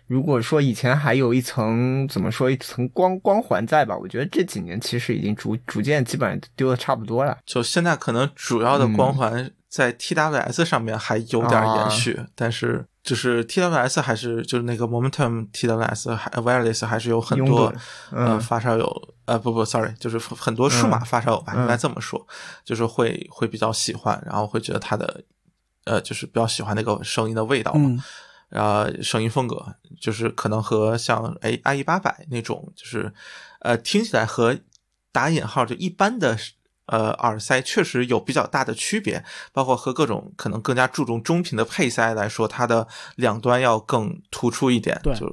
如果说以前还有一层怎么说一层光光环在吧，我觉得这几年其实已经逐逐渐基本上丢的差不多了。就现在可能主要的嗯光环在 TWS 上面还有点延续，啊但是就是 TWS 还是就是那个 Momentum TWS 还 Wireless 还是有很多嗯发烧友呃不不 sorry 就是很多数码嗯发烧友吧，嗯应该这么说，就是会会比较喜欢，然后会觉得它的呃就是比较喜欢那个声音的味道嘛。嗯然后声音风格就是可能和像哎 i e 八百那种，就是呃听起来和打引号就一般的呃耳塞确实有比较大的区别，包括和各种可能更加注重中频的配塞来说，它的两端要更突出一点，对就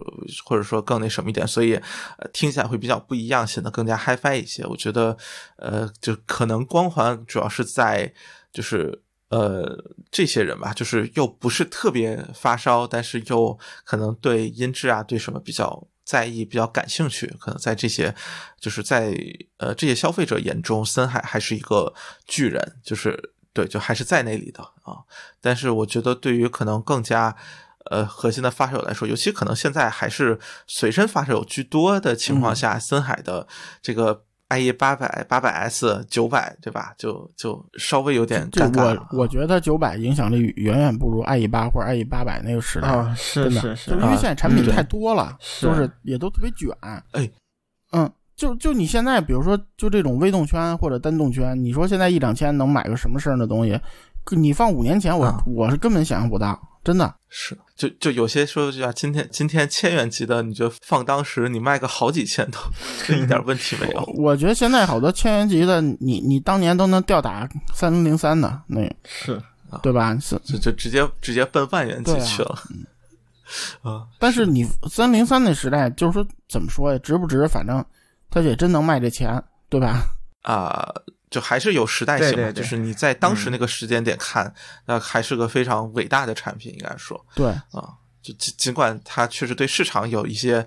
或者说更那什么一点，所以呃听起来会比较不一样，显得更加 HiFi 一些。我觉得呃就可能光环主要是在就是。呃，这些人吧，就是又不是特别发烧，但是又可能对音质啊，对什么比较在意、比较感兴趣。可能在这些，就是在呃这些消费者眼中，森海还是一个巨人，就是对，就还是在那里的啊。但是我觉得，对于可能更加呃核心的发烧友来说，尤其可能现在还是随身发烧友居多的情况下，森海的这个。IE 八百、八百 S、九百，对吧？就就稍微有点这尴尬。我我觉得九百影响力远远不如 IE 八或者 IE 八百那个时代。啊，是真的，是是就是因为现在产品嗯太多了，是就是也都特别卷。哎，嗯，就就你现在比如说就这种微动圈或者单动圈，你说现在一两千能买个什么事儿的东西，你放五年前我、啊我是根本想象不到，真的。是，就就有些说句啊，今天今天千元级的，你就放当时你卖个好几千都，就一点问题没有。我觉得现在好多千元级的，你你当年都能吊打三零零三的那，是，对吧？是，就就直接直接奔万元级去了。啊，但是你三零三那时代，就是说怎么说呀，值不值？反正他也真能卖这钱，对吧？啊，就还是有时代性嘛，对对对。就是你在当时那个时间点看，那还是个非常伟大的产品，应该说。对，啊，就尽尽管它确实对市场有一些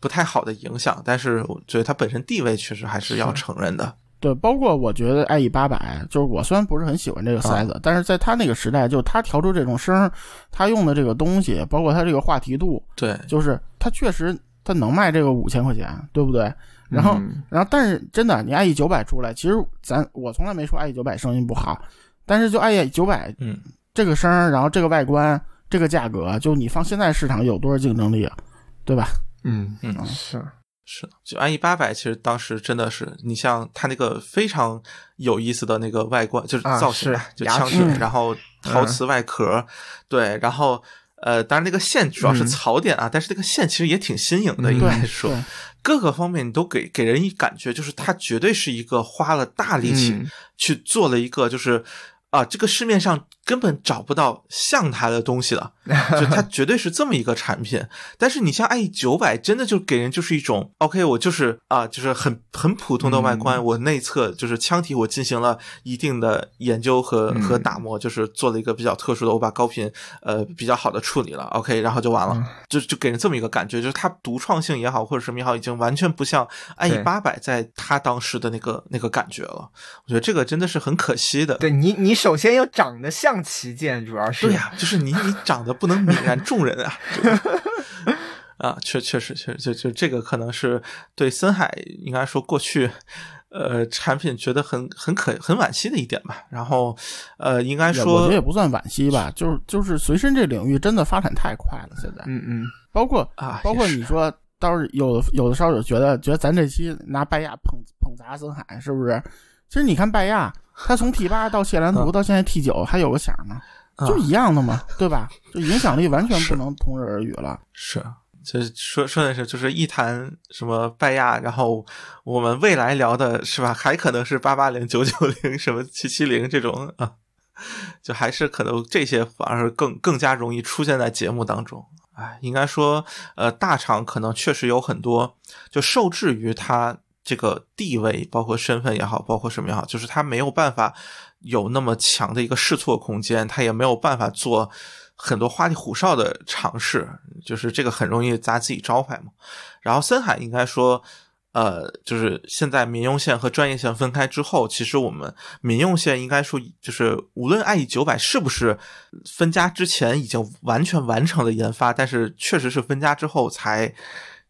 不太好的影响，但是我觉得它本身地位确实还是要承认的。对，包括我觉得 IE 八百，就是我虽然不是很喜欢这个塞子，但是在他那个时代，就是他调出这种声儿，他用的这个东西，包括他这个话题度，对，就是他确实他能卖这个五千块钱，对不对？然后，嗯然后，但是真的，你 IE 九百出来，其实咱我从来没说 IE 九百声音不好，但是就 IE 九百嗯，这个声儿，然后这个外观，这个价格，就你放现在市场有多少竞争力啊？对吧？嗯嗯是，是，就 IE 八百，其实当时真的是，你像它那个非常有意思的那个外观，就是啊造型就枪支，然后陶瓷外壳，对，然后呃，当然那个线主要是嗯槽点啊，但是那个线其实也挺新颖的，嗯应该说对，各个方面你都给给人一感觉，就是他绝对是一个花了大力气嗯去做了一个就是。啊，这个市面上根本找不到像它的东西了，[laughs] 就它绝对是这么一个产品。但是你像 IE 九百，真的就给人就是一种 OK，我就是啊，就是很很普通的外观，我内侧就是腔体，我进行了一定的研究和和打磨，就是做了一个比较特殊的，我把高频呃比较好的处理了 OK，然后就完了，就就给人这么一个感觉，就是它独创性也好或者什么也好，已经完全不像 IE 八百在它当时的那个那个感觉了。我觉得这个真的是很可惜的。对你，你首先要长得像旗舰，主要是对呀、就是你你长得不能泯然众人啊。啊，确确实确实，就就这个可能是对森海应该说过去呃产品觉得很很可很惋惜的一点吧。然后呃，应该说我说觉得也不算惋惜吧，就是就是随身这领域真的发展太快了，现在，嗯嗯，包括啊，包括你说，倒是有的有的烧友觉得觉得咱这期拿拜亚捧捧砸森海，是不是？其实你看拜亚，它从 T 八到谢兰图嗯。到现在 T 九，还有个响呢，啊就一样的嘛，[laughs] 对吧？就影响力完全不能同日而语了。是，就是说说的是，就是一谈什么拜亚，然后我们未来聊的是吧，还可能是八八零、九九零、什么七七零这种啊，就还是可能这些反而更更加容易出现在节目当中。哎，应该说，呃，大厂可能确实有很多，就受制于它这个地位，包括身份也好，包括什么也好，就是他没有办法有那么强的一个试错空间，他也没有办法做很多花里胡哨的尝试，就是这个很容易砸自己招牌嘛。然后森海应该说，呃，就是现在民用线和专业线分开之后，其实我们民用线应该说，就是无论 IE 九百是不是分家之前已经完全完成了研发，但是确实是分家之后才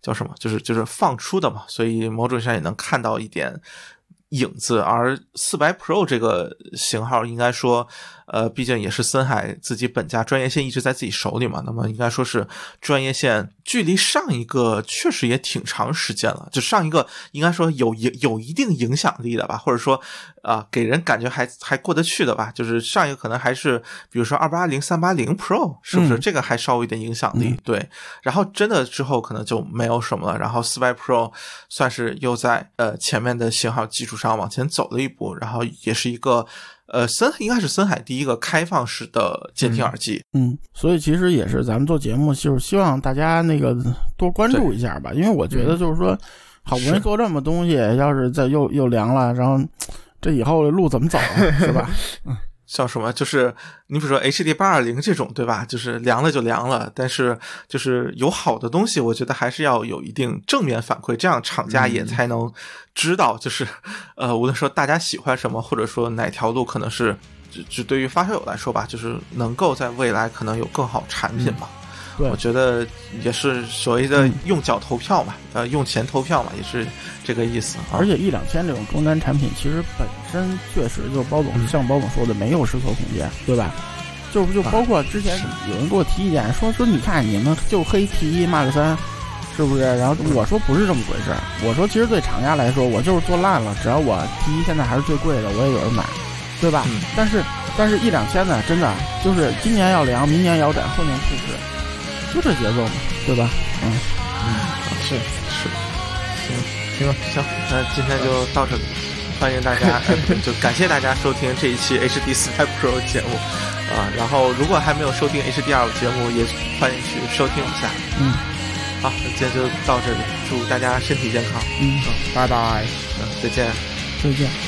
叫什么，就是就是放出的嘛，所以某种意义上也能看到一点影子。而四百 Pro 这个型号，应该说，呃，毕竟也是森海自己本家专业线一直在自己手里嘛，那么应该说是专业线距离上一个确实也挺长时间了，就上一个应该说有影有一定影响力的吧，或者说啊、给人感觉还还过得去的吧，就是上一个可能还是比如说二八零、三八零 Pro，是不是、嗯这个还稍微有点影响力？嗯对，然后真的之后可能就没有什么了，然后四百 Pro 算是又在呃前面的型号基础上往前走了一步，然后也是一个呃森应该是森海第一个开放式的监听耳机，嗯，所以其实也是咱们做节目，就是希望大家那个多关注一下吧，因为我觉得就是说，好不容易做这么东西，要是再又又凉了，然后这以后的路怎么走啊，是吧？[laughs] 叫什么？就是你比如说 HD 八二零这种，对吧？就是凉了就凉了，但是就是有好的东西，我觉得还是要有一定正面反馈，这样厂家也才能知道，就是呃，无论说大家喜欢什么，或者说哪条路可能是，就就对于发烧友来说吧，就是能够在未来可能有更好产品嘛。对我觉得也是所谓的用脚投票嘛，呃，用钱投票嘛，也是这个意思啊。而且一两千这种中端产品，其实本身确实就是包总像包总说的，没有试错空间，对吧？就就包括之前有人给我提意见，说说你看你们就黑 T 一 Mark 三，是不是？然后我说不是这么回事儿，我说其实对厂家来说，我就是做烂了，只要我 T 一现在还是最贵的，我也有人买，对吧？嗯但是但是一两千呢，真的就是今年要凉，明年要斩，后年复市，就这节奏嘛，对吧？嗯，嗯是是，行行行，那今天就到这里，欢迎大家，[laughs] 呃就感谢大家收听这一期 HD 四代 Pro 节目啊、然后如果还没有收听 HD 二节目，也欢迎去收听一下。嗯好，那今天就到这里，祝大家身体健康，嗯，拜拜。嗯，再见。再见。